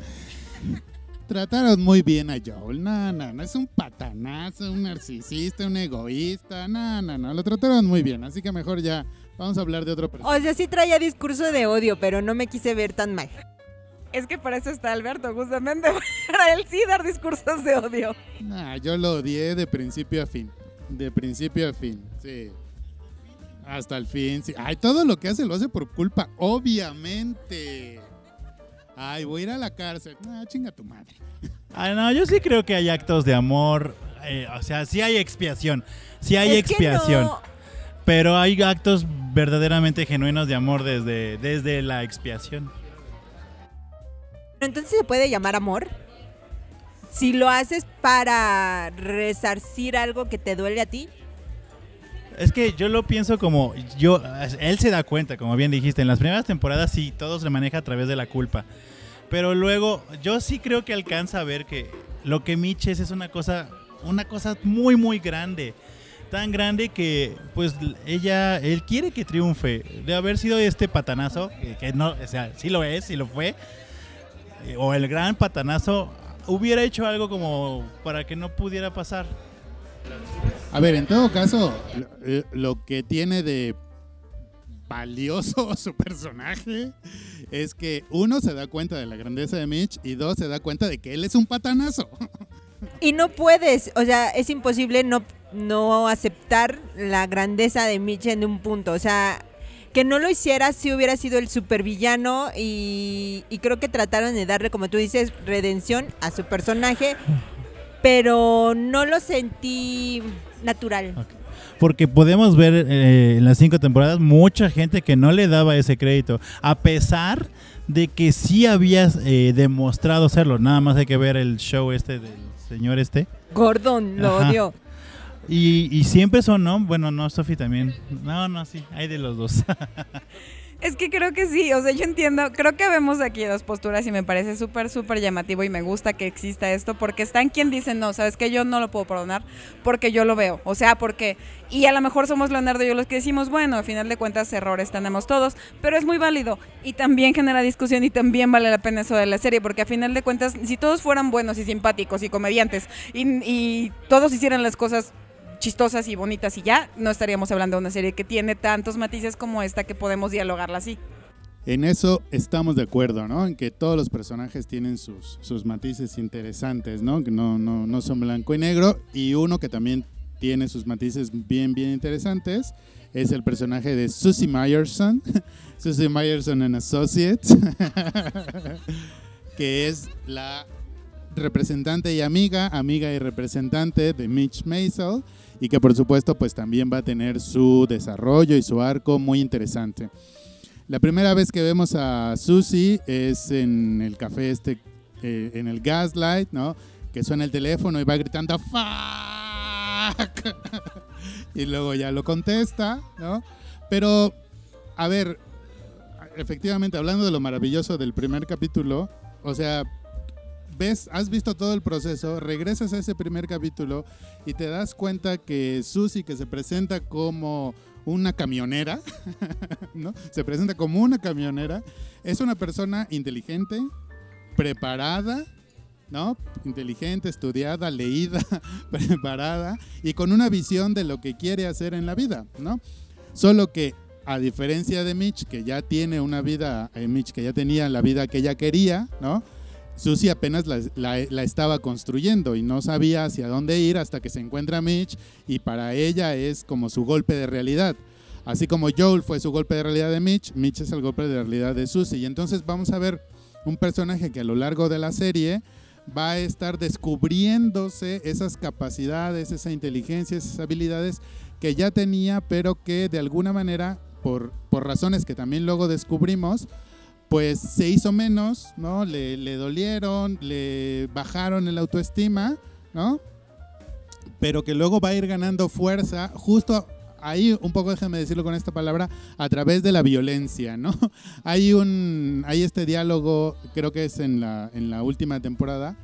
Trataron muy bien a Joel. No, no, no es un patanazo, un narcisista, un egoísta. No, no, no. Lo trataron muy bien. Así que mejor ya vamos a hablar de otro personaje.
O sea, sí traía discurso de odio, pero no me quise ver tan mal.
Es que para eso está Alberto, justamente, para él sí dar discursos de odio.
Nah, yo lo odié de principio a fin. De principio a fin, sí. Hasta el fin, sí. Ay, todo lo que hace lo hace por culpa, obviamente. Ay, voy a ir a la cárcel. Ah, chinga tu madre.
Ah, no, yo sí creo que hay actos de amor. eh, o sea, sí hay expiación. Sí hay
Es que
expiación.
no-
Pero hay actos verdaderamente genuinos de amor desde, desde la expiación.
Entonces se puede llamar amor. Si lo haces para resarcir algo que te duele a ti.
Es que yo lo pienso como yo él se da cuenta, como bien dijiste, en las primeras temporadas sí todo se maneja a través de la culpa. Pero luego yo sí creo que alcanza a ver que lo que Mitch es una cosa una cosa muy muy grande. Tan grande que pues ella él quiere que triunfe de haber sido este patanazo que, que no, o sea, sí lo es, sí lo fue. eh, O el gran patanazo hubiera hecho algo como para que no pudiera pasar.
A ver, en todo caso, lo, eh, que tiene de valioso su personaje es que uno se da cuenta de la grandeza de Mitch y dos se da cuenta de que él es un patanazo.
Y no puedes, o sea, es imposible no, no aceptar la grandeza de Mitch en un punto. O sea, que no lo hiciera si hubiera sido el supervillano y, y creo que trataron de darle, como tú dices, redención a su personaje, pero no lo sentí natural.
Porque podemos ver eh, en las cinco temporadas mucha gente que no le daba ese crédito, a pesar de que sí habías eh, demostrado serlo. Nada más hay que ver el show este del señor este.
Gordon lo
Ajá.
odió.
Y, y siempre son, ¿no? Bueno, no, Sofi también. No, no, sí, hay de los dos.
Es que creo que sí, o sea, yo entiendo, creo que vemos aquí dos posturas y me parece súper, súper llamativo y me gusta que exista esto porque están quien dice, no, sabes que yo no lo puedo perdonar porque yo lo veo, o sea, porque, y a lo mejor somos Leonardo y yo los que decimos, bueno, al final de cuentas errores tenemos todos, pero es muy válido y también genera discusión y también vale la pena eso de la serie porque a final de cuentas, si todos fueran buenos y simpáticos y comediantes y, y todos hicieran las cosas chistosas y bonitas y ya, no estaríamos hablando de una serie que tiene tantos matices como esta que podemos dialogarla así.
En eso estamos de acuerdo, ¿no? En que todos los personajes tienen sus, sus matices interesantes, ¿no? Que no, no, no son blanco y negro. Y uno que también tiene sus matices bien, bien interesantes es el personaje de Susie Meyerson. Susie Meyerson en Associates. que es la representante y amiga, amiga y representante de Mitch Maisel. Y que por supuesto pues también va a tener su desarrollo y su arco muy interesante. La primera vez que vemos a Susie es en el café este, eh, en el Gaslight, ¿no? Que suena el teléfono y va gritando ¡Fuck! y luego ya lo contesta, ¿no? Pero, a ver, efectivamente, hablando de lo maravilloso del primer capítulo, o sea, ves, has visto todo el proceso, regresas a ese primer capítulo y te das cuenta que Susie, que se presenta como una camionera, ¿no? Se presenta como una camionera. Es una persona inteligente, preparada, ¿no? Inteligente, estudiada, leída, preparada y con una visión de lo que quiere hacer en la vida, ¿no? Solo que a diferencia de Mitch, que ya tiene una vida, eh, Mitch que ya tenía la vida que ella quería, ¿no? Susie apenas la, estaba construyendo y no sabía hacia dónde ir hasta que se encuentra Mitch y para ella es como su golpe de realidad. Así como Joel fue su golpe de realidad de Mitch, Mitch es el golpe de realidad de Susie. Y entonces vamos a ver un personaje que a lo largo de la serie va a estar descubriéndose esas capacidades, esa inteligencia, esas habilidades que ya tenía, pero que de alguna manera, por, por razones que también luego descubrimos, pues se hizo menos, ¿no? Le, dolieron, le bajaron el autoestima, ¿no? Pero que luego va a ir ganando fuerza justo ahí, un poco déjenme decirlo con esta palabra, a través de la violencia, ¿no? Hay un, hay este diálogo, creo que es en la, en la última temporada,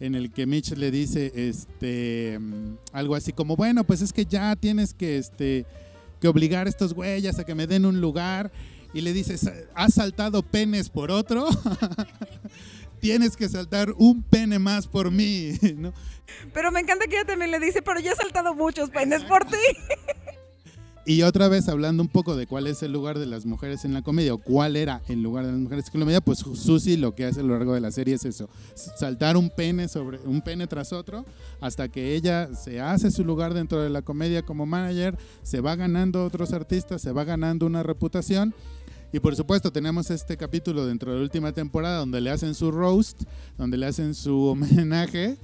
en el que Mitch le dice este algo así como, bueno, pues es que ya tienes que, este, que obligar a estos güeyes a que me den un lugar. Y le dices, ¿has saltado penes por otro? tienes que saltar un pene más por mí, ¿no?
Pero me encanta que ella también le dice, pero ya he saltado muchos peines por ti.
Y otra vez hablando un poco de cuál es el lugar de las mujeres en la comedia o cuál era el lugar de las mujeres en la comedia, pues Susie lo que hace a lo largo de la serie es eso, saltar un pene sobre un pene tras otro hasta que ella se hace su lugar dentro de la comedia como manager, se va ganando otros artistas, se va ganando una reputación y por supuesto tenemos este capítulo dentro de la última temporada donde le hacen su roast, donde le hacen su homenaje,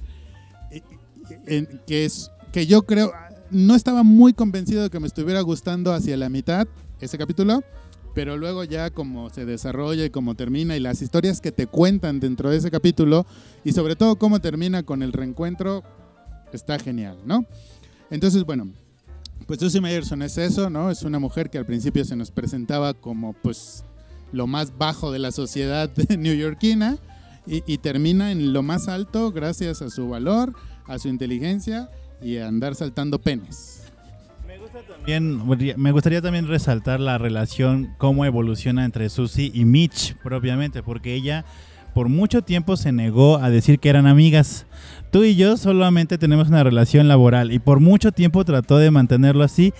que es que yo creo no estaba muy convencido de que me estuviera gustando hacia la mitad ese capítulo, pero luego ya como se desarrolla y cómo termina y las historias que te cuentan dentro de ese capítulo y sobre todo cómo termina con el reencuentro está genial, ¿no? Entonces, bueno, pues Susie Meyerson es eso, ¿no? Es una mujer que al principio se nos presentaba como pues lo más bajo de la sociedad neoyorquina y, y termina en lo más alto gracias a su valor, a su inteligencia y a andar saltando penes.
También, me gustaría también resaltar la relación, cómo evoluciona entre Susie y Mitch propiamente, porque ella por mucho tiempo se negó a decir que eran amigas. Tú y yo solamente tenemos una relación laboral y por mucho tiempo trató de mantenerlo así.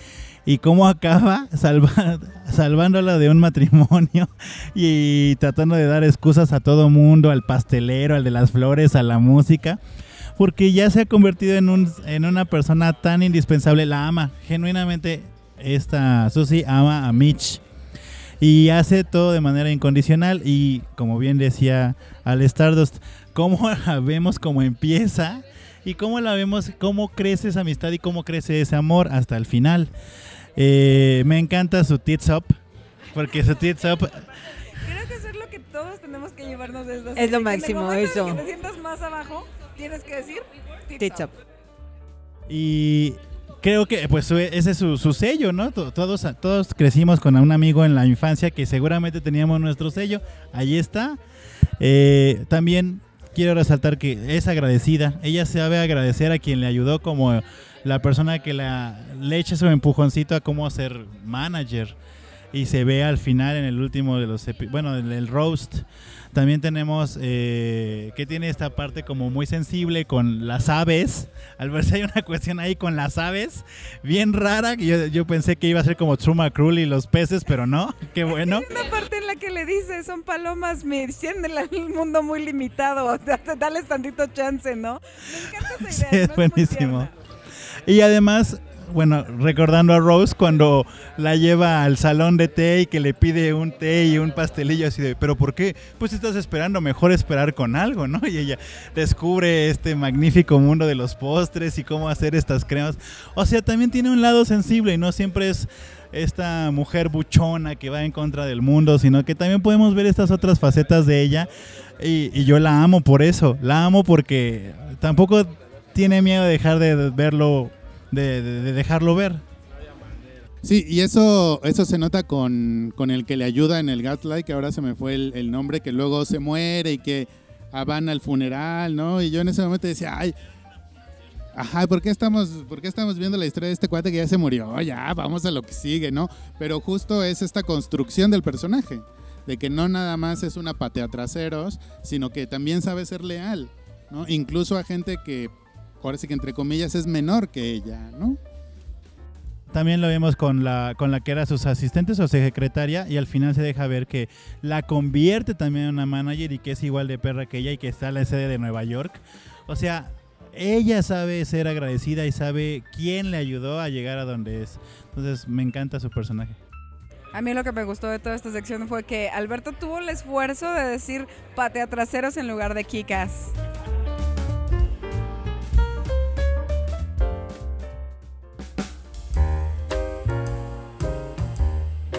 Y cómo acaba salvándola de un matrimonio y tratando de dar excusas a todo mundo, al pastelero, al de las flores, a la música porque ya se ha convertido en, un, en una persona tan indispensable, la ama. Genuinamente, esta Susie ama a Mitch y hace todo de manera incondicional. Y como bien decía Al Stardust, cómo la vemos como empieza y cómo la vemos, cómo crece esa amistad y cómo crece ese amor hasta el final. Eh, me encanta su tits up, porque su tits up
Creo que eso es lo que todos tenemos que llevarnos de esta
Es lo máximo, eso.
que te sientas más abajo, tienes que decir tits
Tits
up.
up.
Y creo que pues ese es su, su sello, ¿no? To- Todos, todos crecimos con un amigo en la infancia que seguramente teníamos nuestro sello. Ahí está. Eh, también quiero resaltar que es agradecida. Ella sabe agradecer a quien le ayudó como la persona que la, le echa su empujoncito a cómo ser manager. Y se ve al final en el último de los... Bueno, en el roast. También tenemos eh, que tiene esta parte como muy sensible con las aves. Al verse hay una cuestión ahí con las aves bien rara. Yo, yo pensé que iba a ser como Truma Cruel y los peces, pero no. Qué bueno.
Hay una parte en la que le dice, son palomas, me tienen el mundo muy limitado, dales tantito chance, ¿no? Me encanta esa idea.
Sí, es buenísimo. Y además, bueno, recordando a Rose cuando la lleva al salón de té y que le pide un té y un pastelillo así de, ¿pero por qué? Pues estás esperando, mejor esperar con algo, ¿no? Y ella descubre este magnífico mundo de los postres y cómo hacer estas cremas. O sea, también tiene un lado sensible y no siempre es esta mujer buchona que va en contra del mundo, sino que también podemos ver estas otras facetas de ella. Y, y yo la amo por eso, la amo porque tampoco tiene miedo de dejar de verlo, de, de- de dejarlo ver.
Sí, y eso, eso se nota con, con el que le ayuda en el Gaslight, que ahora se me fue el, nombre, que luego se muere y que van al funeral, ¿no? Y yo en ese momento decía, ay, Ajá, ¿por qué, estamos, ¿por qué estamos viendo la historia de este cuate que ya se murió? Ya, vamos a lo que sigue, ¿no? Pero justo es esta construcción del personaje, de que no nada más es una patea traseros, sino que también sabe ser leal, ¿no? Incluso a gente que, ahora sí que entre comillas, es menor que ella, ¿no?
También lo vimos con la, con la que era sus asistentes o secretaria y al final se deja ver que la convierte también en una manager y que es igual de perra que ella y que está en la sede de Nueva York. O sea, ella sabe ser agradecida y sabe quién le ayudó a llegar a donde es. Entonces me encanta su personaje.
A mí lo que me gustó de toda esta sección fue que Alberto tuvo el esfuerzo de decir patea traseros en lugar de kikas.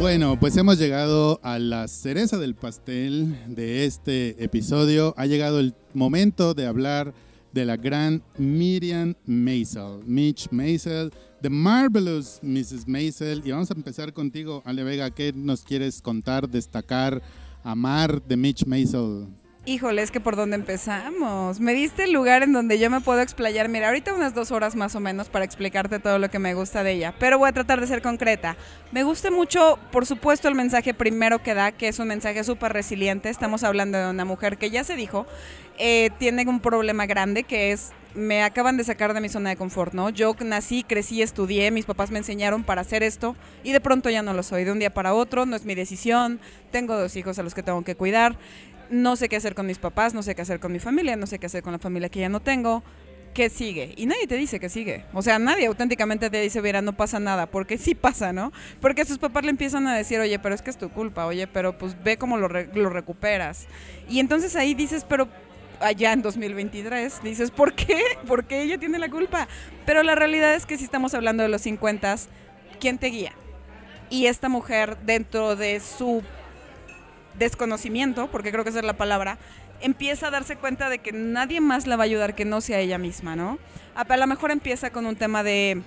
Bueno, pues hemos llegado a la cereza del pastel de este episodio. Ha llegado el momento de hablar de la gran Miriam Maisel, Mitch Maisel, The Marvelous Mrs. Maisel. Y vamos a empezar contigo, Ale Vega. ¿Qué nos quieres contar, destacar, amar de Mitch Maisel?
Híjole, es que por dónde empezamos. Me diste el lugar en donde yo me puedo explayar. Mira, ahorita unas dos horas más o menos para explicarte todo lo que me gusta de ella. Pero voy a tratar de ser concreta. Me gusta mucho, por supuesto, el mensaje primero que da, que es un mensaje súper resiliente. Estamos hablando de una mujer que ya se dijo, eh, tiene un problema grande que es me acaban de sacar de mi zona de confort, ¿no? Yo nací, crecí, estudié, mis papás me enseñaron para hacer esto y de pronto ya no lo soy. De un día para otro, no es mi decisión, tengo dos hijos a los que tengo que cuidar no sé qué hacer con mis papás, no sé qué hacer con mi familia, no sé qué hacer con la familia que ya no tengo. ¿Qué sigue? Y nadie te dice que sigue. O sea, nadie auténticamente te dice, mira, no pasa nada, porque sí pasa, ¿no? Porque sus papás le empiezan a decir, oye, pero es que es tu culpa, oye, pero pues ve cómo lo, lo recuperas. Y entonces ahí dices, pero allá en 2023, dices, ¿por qué? ¿Por qué ella tiene la culpa? Pero la realidad es que si estamos hablando de los 50, ¿quién te guía? Y esta mujer, dentro de su desconocimiento, porque creo que esa es la palabra, empieza a darse cuenta de que nadie más la va a ayudar que no sea ella misma, ¿no? A lo mejor empieza con un tema de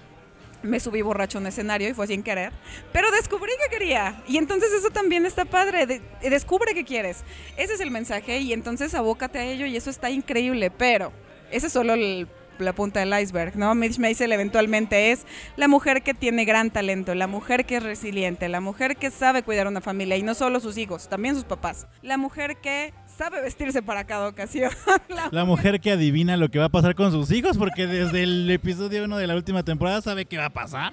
me subí borracho en un escenario y fue sin querer, pero descubrí que quería. Y entonces eso también está padre, descubre que quieres. Ese es el mensaje y entonces abócate a ello y eso está increíble, pero ese es solo el la punta del iceberg, ¿no? Mitch Maisel eventualmente es la mujer que tiene gran talento, la mujer que es resiliente, la mujer que sabe cuidar una familia y no solo sus hijos, también sus papás. La mujer que sabe vestirse para cada ocasión.
la, mujer que adivina lo que va a pasar con sus hijos porque desde el episodio 1 de la última temporada sabe qué va a pasar.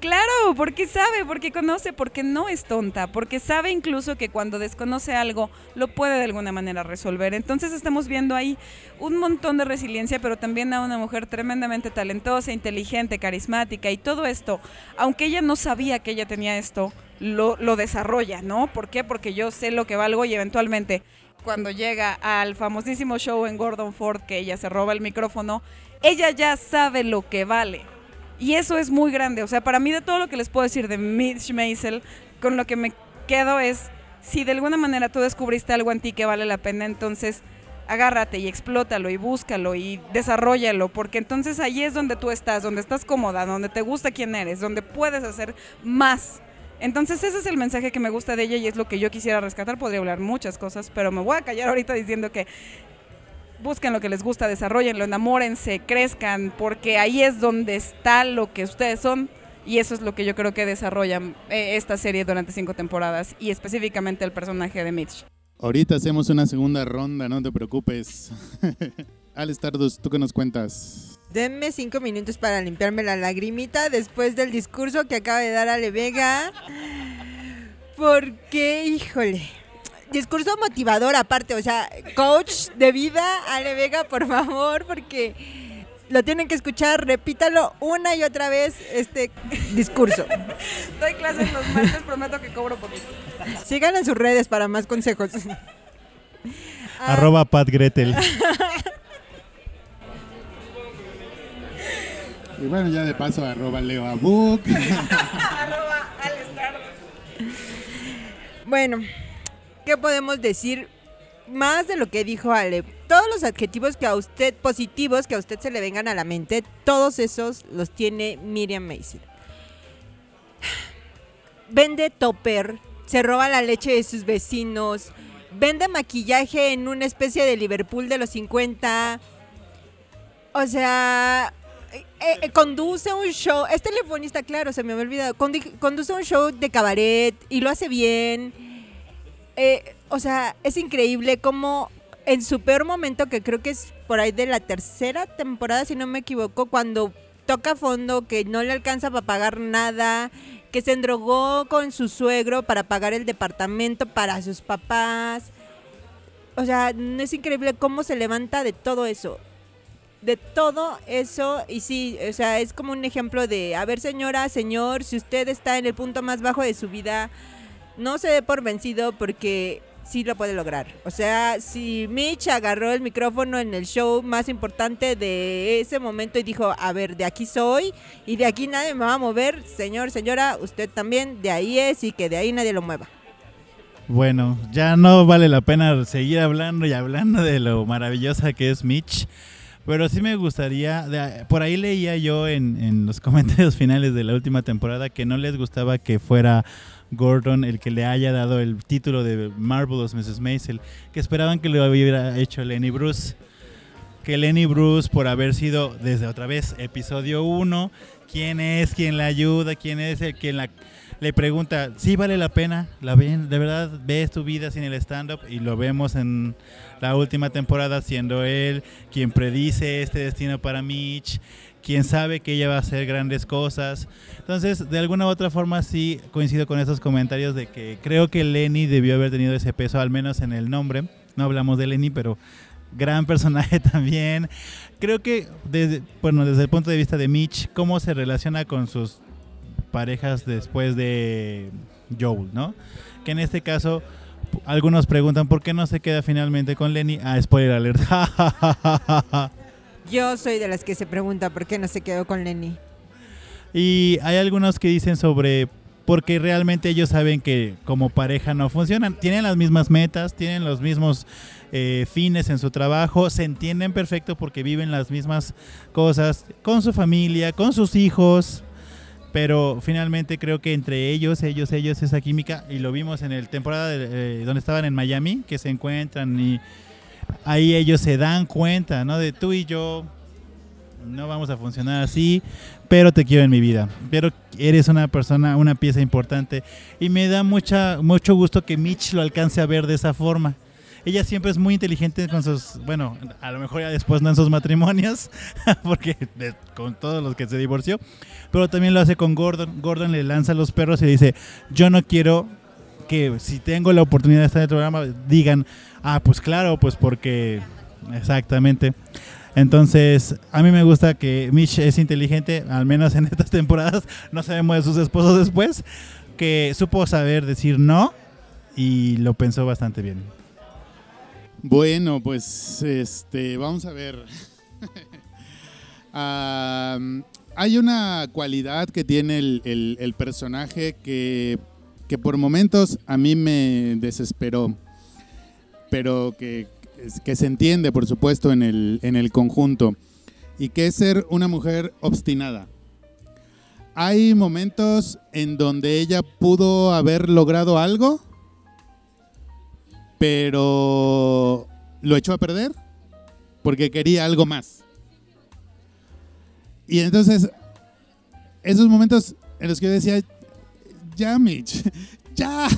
Claro, porque sabe, porque conoce, porque no es tonta, porque sabe incluso que cuando desconoce algo lo puede de alguna manera resolver. Entonces estamos viendo ahí un montón de resiliencia, pero también a una mujer tremendamente talentosa, inteligente, carismática y todo esto, aunque ella no sabía que ella tenía esto, lo, lo desarrolla, ¿no? ¿Por qué? Porque yo sé lo que valgo y eventualmente cuando llega al famosísimo show en Gordon Ford que ella se roba el micrófono, ella ya sabe lo que vale y eso es muy grande. O sea, para mí de todo lo que les puedo decir de Mitch Maisel, con lo que me quedo es, si de alguna manera tú descubriste algo en ti que vale la pena, entonces agárrate y explótalo y búscalo y desarrollalo, porque entonces ahí es donde tú estás, donde estás cómoda, donde te gusta quién eres, donde puedes hacer más. Entonces ese es el mensaje que me gusta de ella y es lo que yo quisiera rescatar. Podría hablar muchas cosas, pero me voy a callar ahorita diciendo que busquen lo que les gusta, desarrollenlo, enamórense, crezcan, porque ahí es donde está lo que ustedes son. Y eso es lo que yo creo que desarrolla eh, esta serie durante cinco temporadas y específicamente el personaje de Mitch.
Ahorita hacemos una segunda ronda, no te preocupes. Al Stardust, ¿tú qué nos cuentas?
Denme cinco minutos para limpiarme la lagrimita después del discurso que acaba de dar Ale Vega. Porque, híjole, discurso motivador aparte, o sea, coach de vida, Ale Vega, por favor, porque lo tienen que escuchar, repítalo una y otra vez este discurso.
Doy clases los martes, prometo que cobro poquito.
Sigan en sus redes para más consejos.
Arroba Pat Gretel.
Y bueno, ya de paso, arroba Leo arroba
Bueno, ¿qué podemos decir más de lo que dijo Ale? Todos los adjetivos que a usted, positivos, que a usted se le vengan a la mente, todos esos los tiene Miriam Mason. Vende topper, se roba la leche de sus vecinos, vende maquillaje en una especie de Liverpool de los 50. O sea, eh, eh, conduce un show, es telefonista, claro, se me había olvidado, conduce un show de cabaret y lo hace bien. Eh, o sea, es increíble cómo en su peor momento, que creo que es por ahí de la tercera temporada, si no me equivoco, cuando toca fondo, que no le alcanza para pagar nada, que se endrogó con su suegro para pagar el departamento para sus papás. O sea, es increíble cómo se levanta de todo eso. De todo eso, y sí, o sea, es como un ejemplo de, a ver señora, señor, si usted está en el punto más bajo de su vida, no se dé por vencido porque sí lo puede lograr. O sea, si Mitch agarró el micrófono en el show más importante de ese momento y dijo, a ver, de aquí soy y de aquí nadie me va a mover, señor, señora, usted también, de ahí es y que de ahí nadie lo mueva.
Bueno, ya no vale la pena seguir hablando y hablando de lo maravillosa que es Mitch. Pero sí me gustaría, por ahí leía yo en los comentarios finales de la última temporada que no les gustaba que fuera Gordon el que le haya dado el título de Marvelous Mrs. Maisel, que esperaban que lo hubiera hecho Lenny Bruce. Que Lenny Bruce, por haber sido desde otra vez episodio 1, quién es quien la ayuda, quién es el quien le pregunta, ¿sí vale la pena? ¿La ven? ¿De verdad ves tu vida sin el stand-up? Y lo vemos en la última temporada siendo él quien predice este destino para Mitch, quien sabe que ella va a hacer grandes cosas. Entonces, de alguna u otra forma sí coincido con esos comentarios de que creo que Lenny debió haber tenido ese peso, al menos en el nombre. No hablamos de Lenny, pero gran personaje también. Creo que desde, bueno, desde el punto de vista de Mitch, cómo se relaciona con sus parejas después de Joel, ¿no? Que en este caso algunos preguntan por qué no se queda finalmente con Lenny. Ah, spoiler alert.
Yo soy de las que se pregunta por qué no se quedó con Lenny.
Y hay algunos que dicen sobre porque realmente ellos saben que como pareja no funcionan. Tienen las mismas metas, tienen los mismos eh, fines en su trabajo, se entienden perfecto porque viven las mismas cosas con su familia, con sus hijos. Pero finalmente creo que entre ellos, ellos, ellos, esa química, y lo vimos en el temporada de, eh, donde estaban en Miami, que se encuentran y ahí ellos se dan cuenta, ¿no? De tú y yo no vamos a funcionar así, pero te quiero en mi vida. Pero eres una persona, una pieza importante. Y me da mucha, mucho gusto que Mitch lo alcance a ver de esa forma. Ella siempre es muy inteligente con sus, bueno, a lo mejor ya después no en sus matrimonios, porque con todos los que se divorció, pero también lo hace con Gordon. Gordon le lanza los perros y le dice, yo no quiero que si tengo la oportunidad de estar en el programa, digan, ah, pues claro, pues porque, exactamente. Entonces, a mí me gusta que Mitch es inteligente, al menos en estas temporadas, no sabemos de sus esposos después, que supo saber decir no y lo pensó bastante bien.
Bueno, pues este, vamos a ver. Hay una cualidad que tiene el, el- el personaje que, que por momentos a mí me desesperó, pero que, que se entiende, por supuesto, en el, en el conjunto, y que es ser una mujer obstinada. Hay momentos en donde ella pudo haber logrado algo, pero lo echó a perder porque quería algo más. Y entonces, esos momentos en los que yo decía, ya Mitch, ya,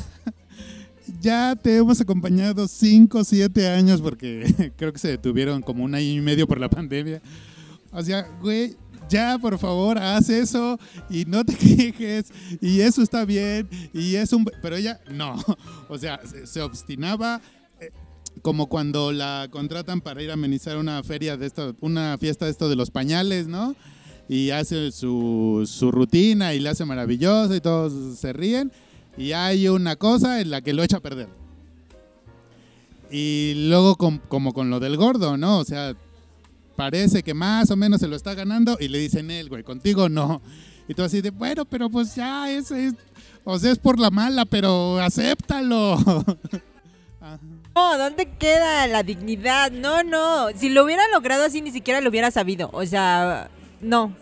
ya te hemos acompañado 5, 7 años porque creo que se detuvieron como un año y medio por la pandemia. O sea, güey, ya por favor, haz eso y no te quejes y eso está bien y es un... Pero ella no, o sea, se, obstinaba eh, como cuando la contratan para ir a amenizar una feria de esto, una fiesta de esto de los pañales, ¿no? Y hace su, su rutina y le hace maravilloso y todos se ríen y hay una cosa en la que lo echa a perder. Y luego com- como con lo del gordo, ¿no? O sea, parece que más o menos se lo está ganando y le dicen él, güey, contigo no. Y tú así de, bueno, pero pues ya, es, es- o sea, es por la mala, pero acéptalo. Ajá.
No, ¿dónde queda la dignidad? No, no. Si lo hubiera logrado así, ni siquiera lo hubiera sabido. O sea, no.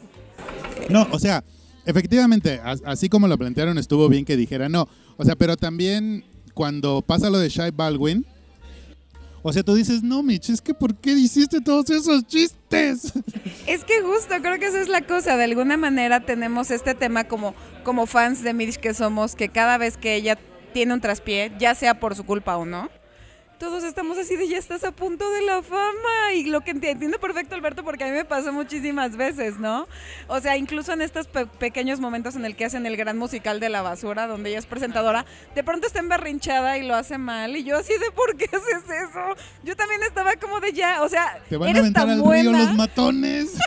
No, o sea, efectivamente, as- así como lo plantearon, estuvo bien que dijera no. O sea, pero también cuando pasa lo de Shai Baldwin, O sea, tú dices, no, Mitch, es que ¿por qué hiciste todos esos chistes?
Es que justo, creo que esa es la cosa. De alguna manera tenemos este tema como, como fans de Mitch que somos, que cada vez que ella tiene un traspié, ya sea por su culpa o no, todos estamos así de ya estás a punto de la fama. Y lo que enti- entiendo perfecto, Alberto, porque a mí me pasó muchísimas veces, ¿no? O sea, incluso en estos pe- pequeños momentos en el que hacen el gran musical de la basura, donde ella es presentadora, de pronto está emberrinchada y lo hace mal. Y yo así de, ¿por qué haces eso? Yo también estaba como de ya, o sea,
Te van a
eres
aventar
tan
al
buena.
río los matones.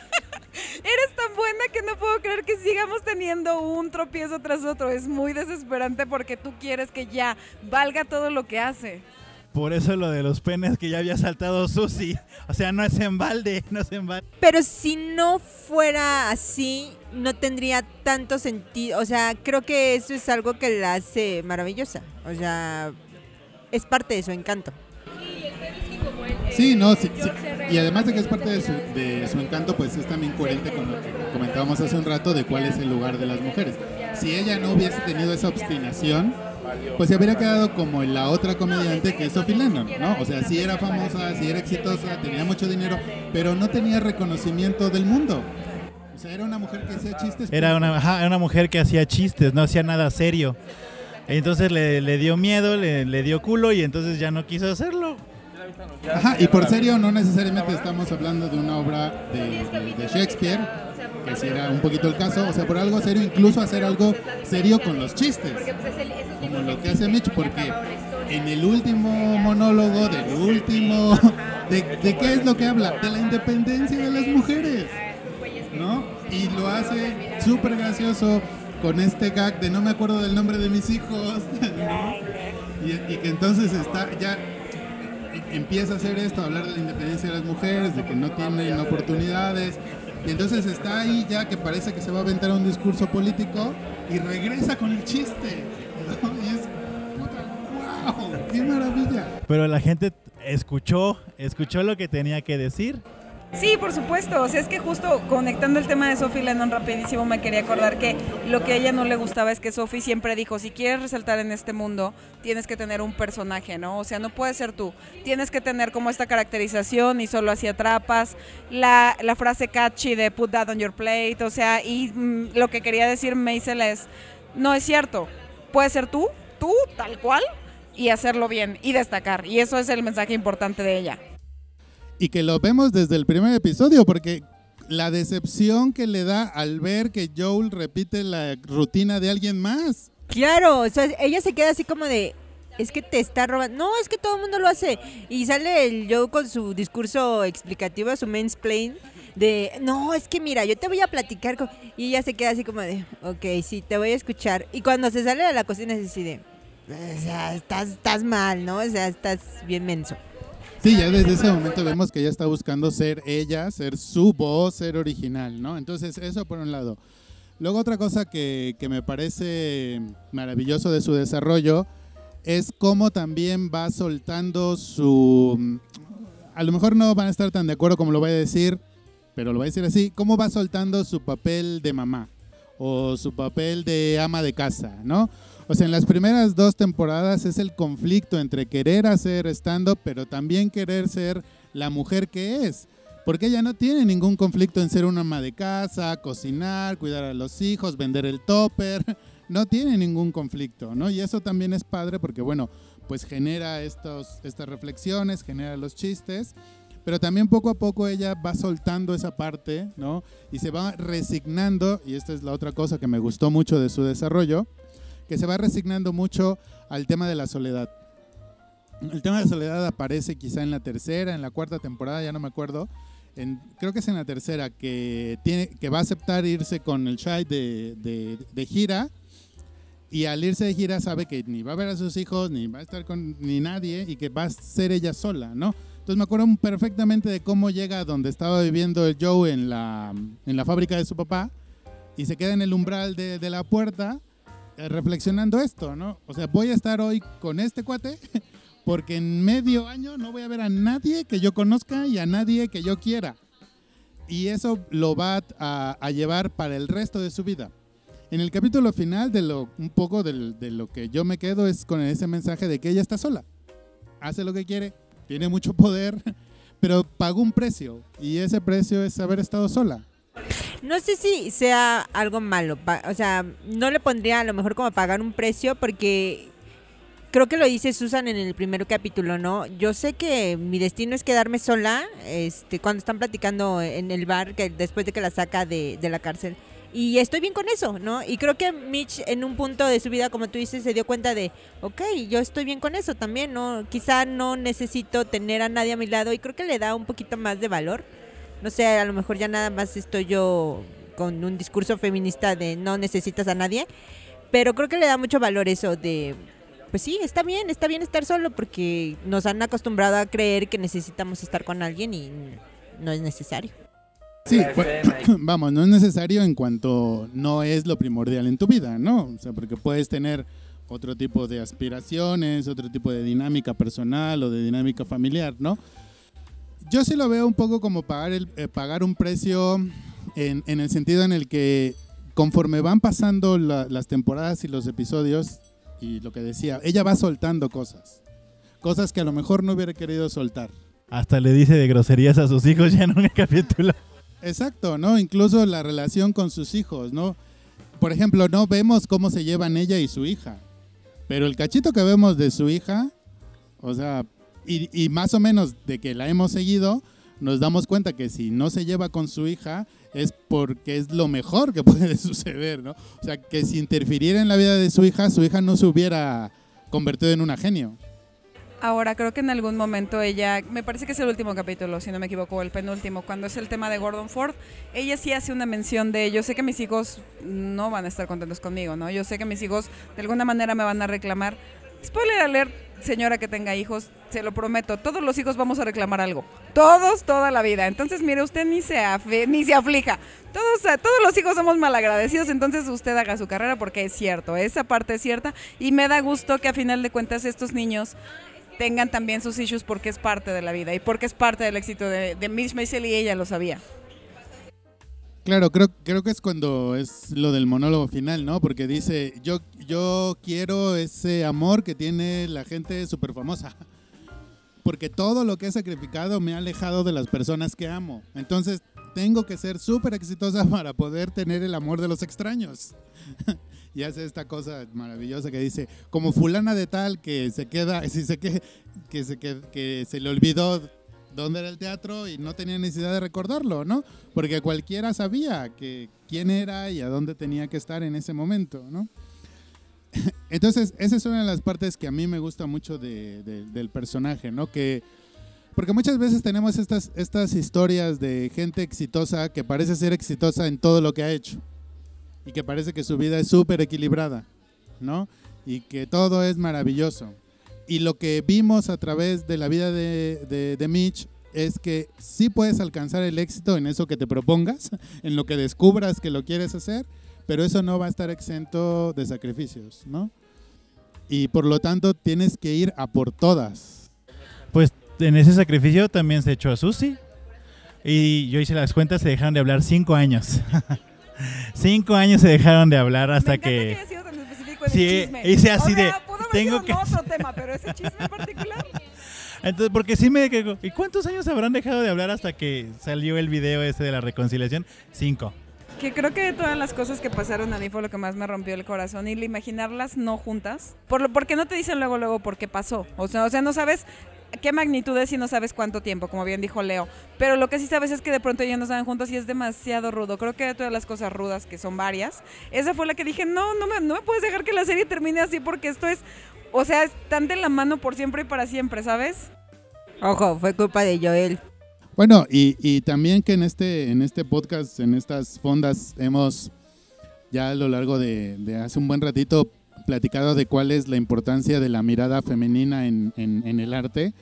Eres tan buena que no puedo creer que sigamos teniendo un tropiezo tras otro. Es muy desesperante porque tú quieres que ya valga todo lo que hace.
Por eso lo de los penes que ya había saltado Susi. O sea, no es en balde, no es en balde.
Pero si no fuera así, no tendría tanto sentido. O sea, creo que eso es algo que la hace maravillosa. O sea, es parte de su encanto.
Sí, no, sí, sí. Y además de que es parte de su, de su encanto, pues es también coherente con lo que comentábamos hace un rato de cuál es el lugar de las mujeres. Si ella no hubiese tenido esa obstinación, pues se habría quedado como la otra comediante que es Sophie Lennon, ¿no? O sea, sí era famosa, sí era exitosa, tenía mucho dinero, pero no tenía reconocimiento del mundo. O sea, era una mujer que hacía chistes.
Era una, ajá, era una mujer que hacía chistes, no hacía nada serio. Entonces le, le dio miedo, le, le dio culo y entonces ya no quiso hacerlo.
Ajá, y por serio no necesariamente estamos hablando de una obra de, de- de Shakespeare, que si era un poquito el caso, o sea, por algo serio, incluso hacer algo serio con los chistes, como lo que hace Mitch, porque en el último monólogo del último, de, de qué es lo que habla? De la independencia de las mujeres, ¿no? Y lo hace súper gracioso con este gag de no me acuerdo del nombre de mis hijos, ¿no? Y, y que entonces está ya empieza a hacer esto, a hablar de la independencia de las mujeres, de que no tienen oportunidades. Y entonces está ahí ya que parece que se va a aventar un discurso político y regresa con el chiste. Y es, puta, wow, qué maravilla.
Pero la gente escuchó, escuchó lo que tenía que decir.
Sí, por supuesto. O sea, es que justo conectando el tema de Sophie Lennon rapidísimo me quería acordar que lo que a ella no le gustaba es que Sophie siempre dijo, si quieres resaltar en este mundo, tienes que tener un personaje, ¿no? O sea, no puedes ser tú. Tienes que tener como esta caracterización y solo así atrapas. La, la frase catchy de put that on your plate, o sea, y mm, lo que quería decir Maisel es, no es cierto. Puedes ser tú, tú, tal cual, y hacerlo bien y destacar. Y eso es el mensaje importante de ella.
Y que lo vemos desde el primer episodio, porque la decepción que le da al ver que Joel repite la rutina de alguien más.
Claro, o sea, ella se queda así como de, es que te está robando. No, es que todo el mundo lo hace. Y sale el Joe con su discurso explicativo, su mansplain, de, no, es que mira, yo te voy a platicar. Y ella se queda así como de, ok, sí, te voy a escuchar. Y cuando se sale de la cocina es así de, o sea, estás, estás mal, ¿no? O sea, estás bien menso.
Sí, ya desde ese momento vemos que ella está buscando ser ella, ser su voz, ser original, ¿no? Entonces, eso por un lado. Luego otra cosa que, que me parece maravilloso de su desarrollo es cómo también va soltando su... A lo mejor no van a estar tan de acuerdo como lo voy a decir, pero lo voy a decir así, cómo va soltando su papel de mamá o su papel de ama de casa, ¿no? O sea, en las primeras dos temporadas es el conflicto entre querer hacer stand-up, pero también querer ser la mujer que es. Porque ella no tiene ningún conflicto en ser una ama de casa, cocinar, cuidar a los hijos, vender el topper. No tiene ningún conflicto, ¿no? Y eso también es padre porque, bueno, pues genera estos, estas reflexiones, genera los chistes. Pero también poco a poco ella va soltando esa parte, ¿no? Y se va resignando, y esta es la otra cosa que me gustó mucho de su desarrollo, que se va resignando mucho al tema de la soledad. El tema de la soledad aparece quizá en la tercera, en la cuarta temporada, ya no me acuerdo. En- creo que es en la tercera, que, tiene, que va a aceptar irse con el Shai de, de- de gira. Y al irse de gira sabe que ni va a ver a sus hijos, ni va a estar con ni nadie, y que va a ser ella sola, ¿no? Entonces me acuerdo perfectamente de cómo llega a donde estaba viviendo el Joe en la, en la fábrica de su papá y se queda en el umbral de, de la puerta reflexionando esto, ¿no? O sea, voy a estar hoy con este cuate porque en medio año no voy a ver a nadie que yo conozca y a nadie que yo quiera. Y eso lo va a, llevar para el resto de su vida. En el capítulo final, de lo, un poco del- de lo que yo me quedo es con ese mensaje de que ella está sola. Hace lo que quiere, tiene mucho poder, pero pagó un precio y ese precio es haber estado sola.
No sé si sea algo malo, o sea, no le pondría a lo mejor como pagar un precio porque creo que lo dice Susan en el primer capítulo, ¿no? Yo sé que mi destino es quedarme sola, este, cuando están platicando en el bar que después de que la saca de, de la cárcel. Y estoy bien con eso, ¿no? Y creo que Mitch en un punto de su vida, como tú dices, se dio cuenta de, ok, yo estoy bien con eso también, ¿no? Quizá no necesito tener a nadie a mi lado y creo que le da un poquito más de valor. No sé, a lo mejor ya nada más estoy yo con un discurso feminista de no necesitas a nadie, pero creo que le da mucho valor eso de, pues sí, está bien, está bien estar solo porque nos han acostumbrado a creer que necesitamos estar con alguien y no es necesario.
Sí, bu- vamos, no es necesario en cuanto no es lo primordial en tu vida, ¿no? O sea, porque puedes tener otro tipo de aspiraciones, otro tipo de dinámica personal o de dinámica familiar, ¿no? Yo sí lo veo un poco como pagar, el, eh, pagar un precio en, en el sentido en el que conforme van pasando la- las temporadas y los episodios, y lo que decía, ella va soltando cosas, cosas que a lo mejor no hubiera querido soltar.
Hasta le dice de groserías a sus hijos ya en un capítulo.
Exacto, ¿no? Incluso la relación con sus hijos, ¿no? Por ejemplo, no vemos cómo se llevan ella y su hija, pero el cachito que vemos de su hija, o sea, y, y más o menos de que la hemos seguido, nos damos cuenta que si no se lleva con su hija es porque es lo mejor que puede suceder, ¿no? O sea, que si interfiriera en la vida de su hija, su hija no se hubiera convertido en una genio.
Ahora, creo que en algún momento ella, me parece que es el último capítulo, si no me equivoco, el penúltimo, cuando es el tema de Gordon Ford, ella sí hace una mención de, yo sé que mis hijos no van a estar contentos conmigo, ¿no? Yo sé que mis hijos de alguna manera me van a reclamar. Spoiler alert, señora que tenga hijos, se lo prometo, todos los hijos vamos a reclamar algo. Todos, toda la vida. Entonces, mire, usted ni se, ni se aflija. Todos, eh, todos los hijos somos malagradecidos, entonces usted haga su carrera porque es cierto, esa parte es cierta. Y me da gusto que a final de cuentas estos niños tengan también sus issues porque es parte de la vida y porque es parte del éxito de, de Mitch y ella lo sabía.
Claro, creo, creo que es cuando es lo del monólogo final, ¿no? Porque dice, yo, yo quiero ese amor que tiene la gente súper famosa. Porque todo lo que he sacrificado me ha alejado de las personas que amo. Entonces tengo que ser súper exitosa para poder tener el amor de los extraños. y hace esta cosa maravillosa que dice, como fulana de tal que se queda, si se que, que, se, que, que se le olvidó dónde era el teatro y no tenía necesidad de recordarlo, ¿no? Porque cualquiera sabía que quién era y a dónde tenía que estar en ese momento, ¿no? Entonces, esa es una de las partes que a mí me gusta mucho de- de- del personaje, ¿no? Que, porque muchas veces tenemos estas, estas historias de gente exitosa que parece ser exitosa en todo lo que ha hecho y que parece que su vida es súper equilibrada, ¿no? Y que todo es maravilloso. Y lo que vimos a través de la vida de, de, de Mitch es que sí puedes alcanzar el éxito en eso que te propongas, en lo que descubras que lo quieres hacer, pero eso no va a estar exento de sacrificios, ¿no? Y por lo tanto tienes que ir a por todas.
Pues en ese sacrificio también se echó a Susi. Y yo hice las cuentas, se dejaron de hablar cinco años. cinco años se dejaron de hablar hasta
Me
que... Sí,
chisme.
hice así
O sea,
de,
pudo
tengo que-
otro tema, pero ese chisme en particular.
Entonces, porque sí me quedo. ¿Y cuántos años habrán dejado de hablar hasta que salió el video ese de la reconciliación? Cinco.
Que creo que de todas las cosas que pasaron a mí fue lo que más me rompió el corazón y el imaginarlas no juntas. Por lo, porque no te dicen luego, luego por qué pasó. O sea, o sea, no sabes qué magnitud es y no sabes cuánto tiempo, como bien dijo Leo. Pero lo que sí sabes es que de pronto ya no estaban juntos y es demasiado rudo. Creo que de todas las cosas rudas, que son varias, esa fue la que dije, no, no me, no me puedes dejar que la serie termine así porque esto es, o sea, están de la mano por siempre y para siempre, ¿sabes?
Ojo, fue culpa de Joel.
Bueno, y, y también que en este, en este podcast, en estas fondas, hemos ya a lo largo de, de hace un buen ratito platicado de cuál es la importancia de la mirada femenina en, el arte.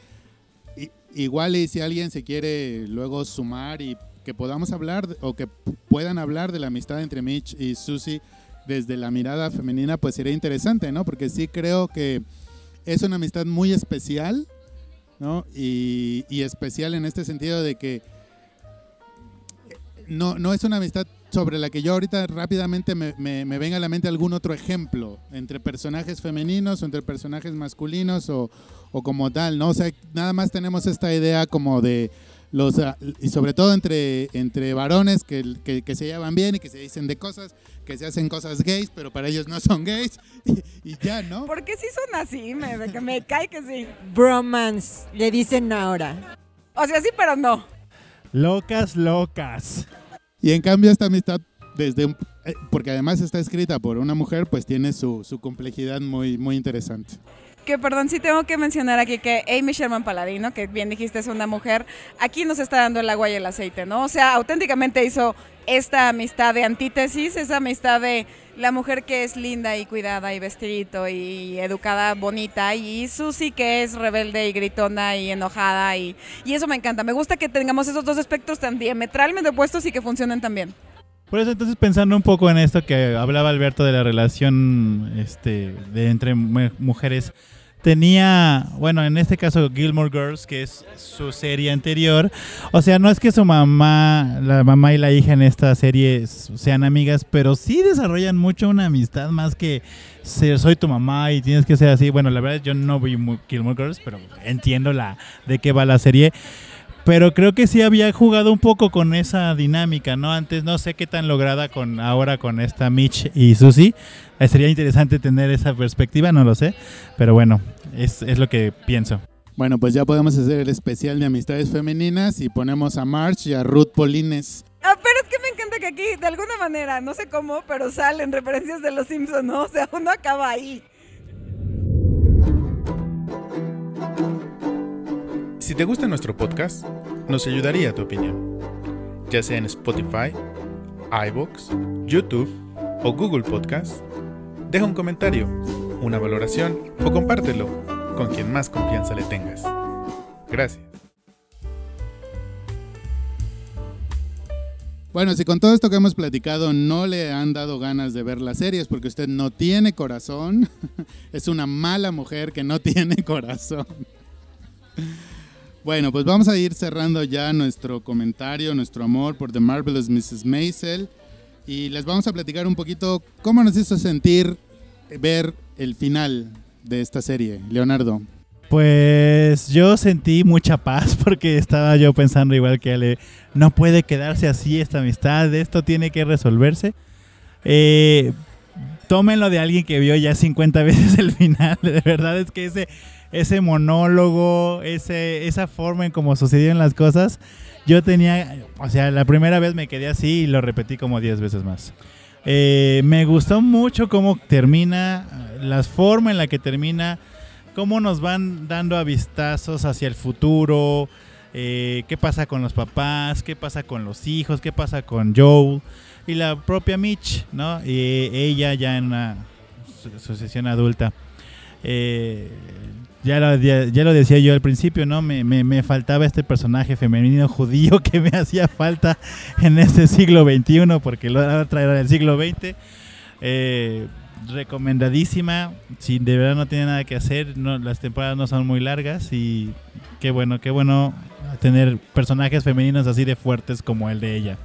Igual y si alguien se quiere luego sumar y que podamos hablar o que pu- puedan hablar de la amistad entre Mitch y Susie desde la mirada femenina, pues sería interesante, ¿no? Porque sí creo que es una amistad muy especial, ¿no? Y, y especial en este sentido de que no, no es una amistad sobre la que yo ahorita rápidamente me, me, me venga a la mente algún otro ejemplo entre personajes femeninos o entre personajes masculinos o, o como tal, ¿no? O sea, nada más tenemos esta idea como de los ah, y sobre todo entre, entre varones que, que, que se llevan bien y que se dicen de cosas, que se hacen cosas gays, pero para ellos no son gays y, y ya, ¿no?
Porque sí son así, me, me, me cae que sí.
Bromance, le dicen ahora.
O sea, sí, pero no.
Locas, locas.
Y en cambio esta amistad desde un, eh, porque además está escrita por una mujer, pues tiene su, su complejidad muy, muy interesante.
Que perdón, sí tengo que mencionar aquí que Amy Sherman Paladino, que bien dijiste es una mujer, aquí nos está dando el agua y el aceite, ¿no? O sea, auténticamente hizo esta amistad de antítesis, esa amistad de la mujer que es linda y cuidada y vestidito y educada, bonita, y Susie que es rebelde y gritona y enojada, y, y eso me encanta. Me gusta que tengamos esos dos aspectos tan diametralmente opuestos y que funcionen tan bien.
Por eso entonces pensando un poco en esto que hablaba Alberto de la relación este, de entre mu- mujeres, tenía, bueno, en este caso Gilmore Girls, que es su serie anterior, o sea, no es que su mamá, la mamá y la hija en esta serie sean amigas, pero sí desarrollan mucho una amistad más que ser, soy tu mamá y tienes que ser así. Bueno, la verdad yo no vi Gilmore Girls, pero entiendo la de qué va la serie. Pero creo que sí había jugado un poco con esa dinámica, ¿no? Antes no sé qué tan lograda con ahora con esta Mitch y Susie. Eh, sería interesante tener esa perspectiva, no lo sé. Pero bueno, es, es lo que pienso.
Bueno, pues ya podemos hacer el especial de amistades femeninas y ponemos a March y a Ruth Polines.
Ah, pero es que me encanta que aquí, de alguna manera, no sé cómo, pero salen referencias de los Simpsons, ¿no? O sea, uno acaba ahí.
Si te gusta nuestro podcast, nos ayudaría tu opinión, ya sea en Spotify, iBox, YouTube o Google Podcast. Deja un comentario, una valoración o compártelo con quien más confianza le tengas. Gracias.
Bueno, si con todo esto que hemos platicado no le han dado ganas de ver las series porque usted no tiene corazón, es una mala mujer que no tiene corazón. Bueno, pues vamos a ir cerrando ya nuestro comentario, nuestro amor por The Marvelous Mrs. Maisel y les vamos a platicar un poquito cómo nos hizo sentir ver el final de esta serie, Leonardo.
Pues yo sentí mucha paz porque estaba yo pensando igual que Ale, no puede quedarse así esta amistad, esto tiene que resolverse. Eh, tómenlo de alguien que vio ya 50 veces el final, de verdad es que ese, ese monólogo, ese, esa forma en cómo sucedieron las cosas, yo tenía, o sea, la primera vez me quedé así y lo repetí como 10 veces más. Eh, me gustó mucho cómo termina, la forma en la que termina, cómo nos van dando avistazos hacia el futuro, eh, qué pasa con los papás, qué pasa con los hijos, qué pasa con Joel y la propia Mitch, ¿no? Y ella ya en una su- sucesión adulta. Eh, ya, lo, lo decía yo al principio, ¿no? Me, me- me faltaba este personaje femenino judío que me hacía falta en este siglo XXI, porque la otra era del siglo XX. Eh, recomendadísima. Si de verdad no tiene nada que hacer, no, las temporadas no son muy largas y qué bueno, qué bueno tener personajes femeninos así de fuertes como el de ella.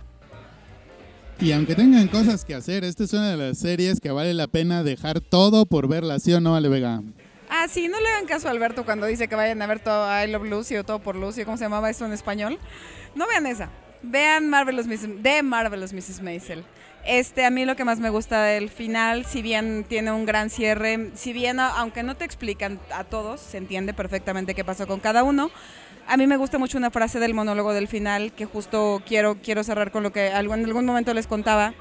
Y aunque tengan cosas que hacer, esta es una de las series que vale la pena dejar todo por verla, ¿sí o no, Ale Vega?
Ah, sí, no le hagan caso a Alberto cuando dice que vayan a ver todo I Love Lucy o todo por Lucy, ¿cómo se llamaba esto en español? No vean esa. Vean Marvelous Mrs. de Marvelous Mrs. Maisel. Este, a mí lo que más me gusta del final, si bien tiene un gran cierre, si bien, aunque no te explican a todos, se entiende perfectamente qué pasó con cada uno. A mí me gusta mucho una frase del monólogo del final que justo quiero, quiero cerrar con lo que en algún momento les contaba,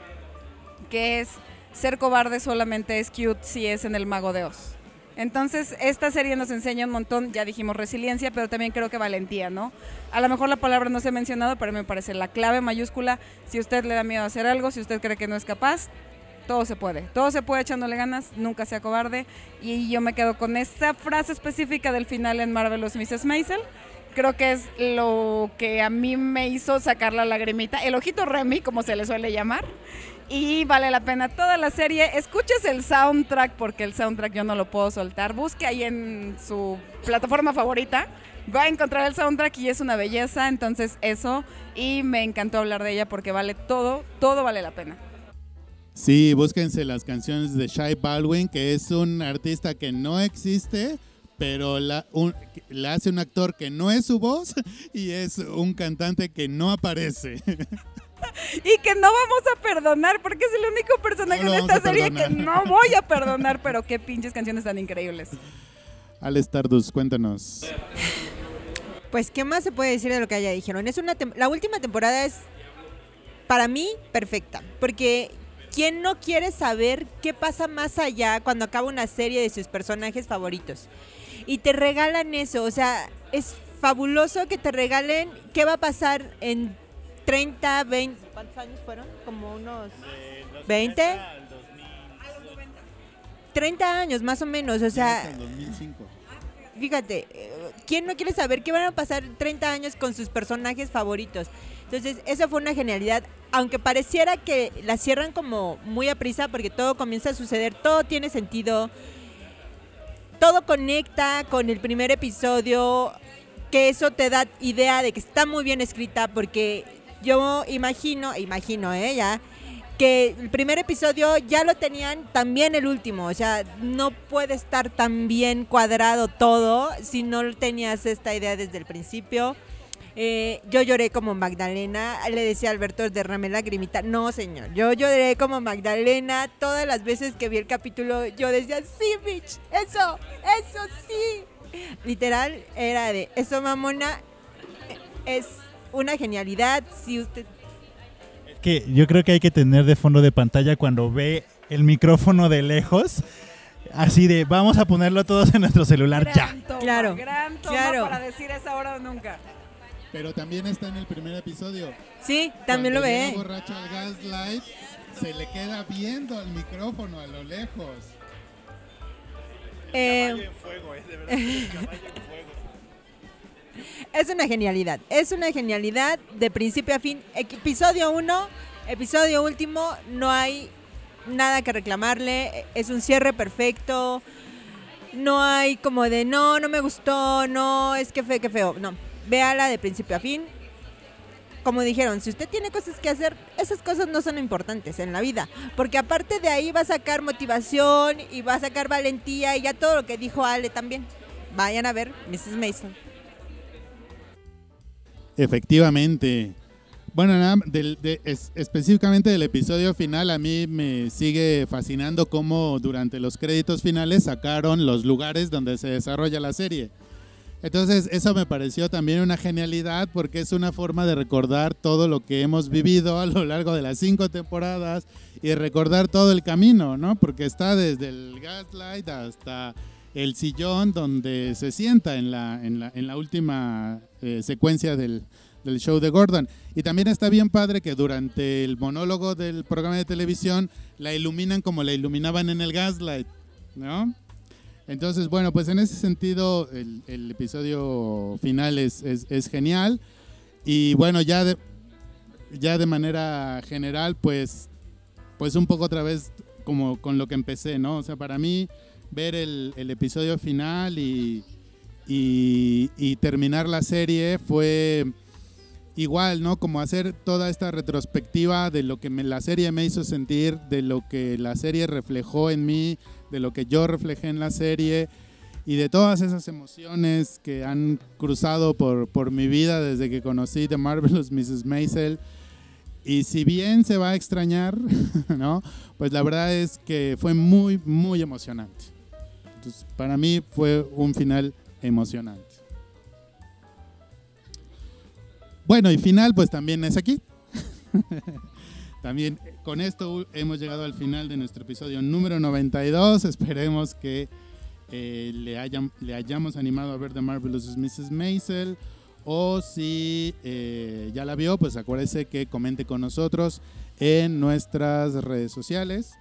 que es ser cobarde solamente es cute si es en el mago de Oz. Entonces, esta serie nos enseña un montón, ya dijimos resiliencia, pero también creo que valentía, ¿no? A lo mejor la palabra no se ha mencionado, pero me parece la clave mayúscula. Si usted le da miedo a hacer algo, si usted cree que no es capaz, todo se puede. Todo se puede echándole ganas, nunca sea cobarde. Y yo me quedo con esa frase específica del final en Marvelous Mrs. Maisel. Creo que es lo que a mí me hizo sacar la lagrimita, el ojito Remy, como se le suele llamar. Y vale la pena toda la serie. Escuches el soundtrack porque el soundtrack yo no lo puedo soltar. Busque ahí en su plataforma favorita. Va a encontrar el soundtrack y es una belleza. Entonces eso. Y me encantó hablar de ella porque vale todo, todo vale la pena.
Sí, búsquense las canciones de Shai Baldwin, que es un artista que no existe, pero la, la hace un actor que no es su voz y es un cantante que no aparece.
Y que no vamos a perdonar porque es el único personaje
No
de esta serie que no voy a perdonar. Pero qué pinches canciones tan increíbles.
Al Stardust, cuéntanos.
Pues, ¿qué más se puede decir de lo que ya dijeron? Es una la última temporada es, para mí, perfecta. Porque, ¿quién no quiere saber qué pasa más allá cuando acaba una serie de sus personajes favoritos? Y te regalan eso, o sea, es fabuloso que te regalen qué va a pasar en 30, 20... ¿Cuántos años fueron? Como unos... 20? 30 años, más o menos, o sea... Fíjate, eh, ¿quién no quiere saber qué van a pasar 30 años con sus personajes favoritos? Entonces, esa fue una genialidad, aunque pareciera que la cierran como muy a prisa porque todo comienza a suceder, todo tiene sentido, todo conecta con el primer episodio, que eso te da idea de que está muy bien escrita porque yo imagino, imagino, ¿eh? Ya, que el primer episodio ya lo tenían también el último, o sea, no puede estar tan bien cuadrado todo si no tenías esta idea desde el principio. Eh, yo lloré como Magdalena, le decía a Alberto, derramé lagrimita. No, señor, yo lloré como Magdalena. Todas las veces que vi el capítulo, yo decía, sí, bitch, eso, eso sí. Literal, era de, eso, mamona, es una genialidad. Si usted
Que yo creo que hay que tener de fondo de pantalla cuando ve el micrófono de lejos. Así de, vamos a ponerlo todos en nuestro celular ya.
Gran toma,
Claro,
gran toma
claro.
para decir esa hora o nunca.
Pero también está en el primer episodio.
Sí, también lo ve.
borracho al gaslight, se le queda viendo al micrófono a lo lejos.
Eh, es una genialidad. Es una genialidad de principio a fin. Episodio 1, episodio último, no hay nada que reclamarle. Es un cierre perfecto. No hay como de no, no me gustó, no, es que feo, que feo. No, véala de principio a fin. Como dijeron, si usted tiene cosas que hacer, esas cosas no son importantes en la vida. Porque aparte de ahí va a sacar motivación y va a sacar valentía y ya todo lo que dijo Ale también. Vayan a ver Mrs. Mason.
Efectivamente. Bueno, nada, de- es- específicamente del episodio final, a mí me sigue fascinando cómo durante los créditos finales sacaron los lugares donde se desarrolla la serie. Entonces, eso me pareció también una genialidad porque es una forma de recordar todo lo que hemos vivido a lo largo de las cinco temporadas y recordar todo el camino, ¿no? Porque está desde el gaslight hasta el sillón donde se sienta en la, en la, en la última eh, secuencia del, del show de Gordon. Y también está bien padre que durante el monólogo del programa de televisión la iluminan como la iluminaban en el gaslight, ¿no? Entonces, bueno, pues en ese sentido el, el episodio final es, es- es genial. Y bueno, ya de, ya de manera general, pues, pues un poco otra vez como con lo que empecé, ¿no? O sea, para mí ver el, episodio final y, terminar la serie fue igual, ¿no? Como hacer toda esta retrospectiva de lo que la serie me hizo sentir, de lo que la serie reflejó en mí, de lo que yo reflejé en la serie y de todas esas emociones que han cruzado por, por mi vida desde que conocí The Marvelous Mrs. Maisel. Y si bien se va a extrañar, ¿no? Pues la verdad es que fue muy, muy emocionante. Para mí fue un final emocionante. Bueno, y final pues también es aquí. también con esto hemos llegado al final de nuestro episodio número 92. Esperemos que eh, le, le hayamos animado a ver The Marvelous Mrs. Maisel. O si eh, ya la vio, pues acuérdese que comente con nosotros en nuestras redes sociales.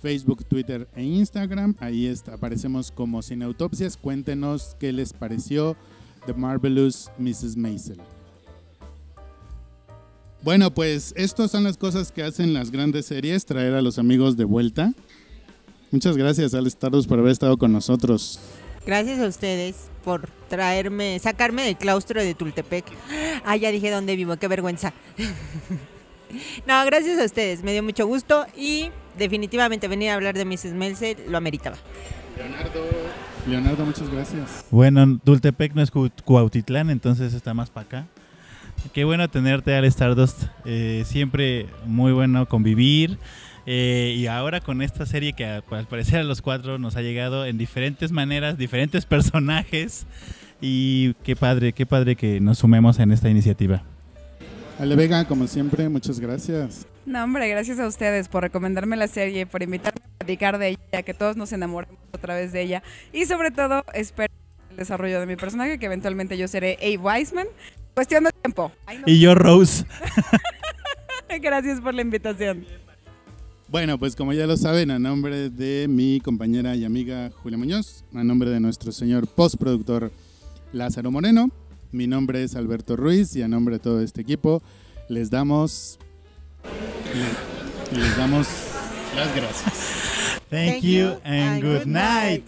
Facebook, Twitter e Instagram. Ahí aparecemos como Sin Autopsias. Cuéntenos qué les pareció The Marvelous Mrs. Maisel. Bueno, pues estas son las cosas que hacen las grandes series, traer a los amigos de vuelta. Muchas gracias, Alex Stardust, por haber estado con nosotros.
Gracias a ustedes por traerme, sacarme del claustro de Tultepec. Ah, ya dije dónde vivo, qué vergüenza. no, gracias a ustedes, me dio mucho gusto y definitivamente venir a hablar de Mrs. Melser lo ameritaba.
Leonardo. Leonardo, muchas gracias.
Bueno, Dultepec no es Cu- Cuautitlán, entonces está más para acá. Qué bueno tenerte, Al Stardust. Eh, siempre muy bueno convivir. Eh, y ahora con esta serie que al parecer a los cuatro nos ha llegado en diferentes maneras, diferentes personajes. Y qué padre, qué padre que nos sumemos en esta iniciativa.
Ale Vega, como siempre, muchas gracias.
No, hombre, gracias a ustedes por recomendarme la serie, por invitarme a platicar de ella, que todos nos enamoremos a través de ella. Y sobre todo, espero el desarrollo de mi personaje, que eventualmente yo seré Abe Wiseman. Cuestión de tiempo. Ay, no.
Y yo, Rose.
Gracias por la invitación.
Bueno, pues como ya lo saben, a nombre de mi compañera y amiga Julia Muñoz, a nombre de nuestro señor postproductor Lázaro Moreno, mi nombre es Alberto Ruiz y a nombre de todo este equipo les damos le- les damos las gracias.
Thank, you and good night.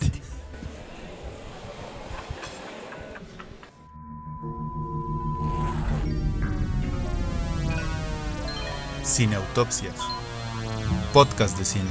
Cineautopsias. Podcast de cine.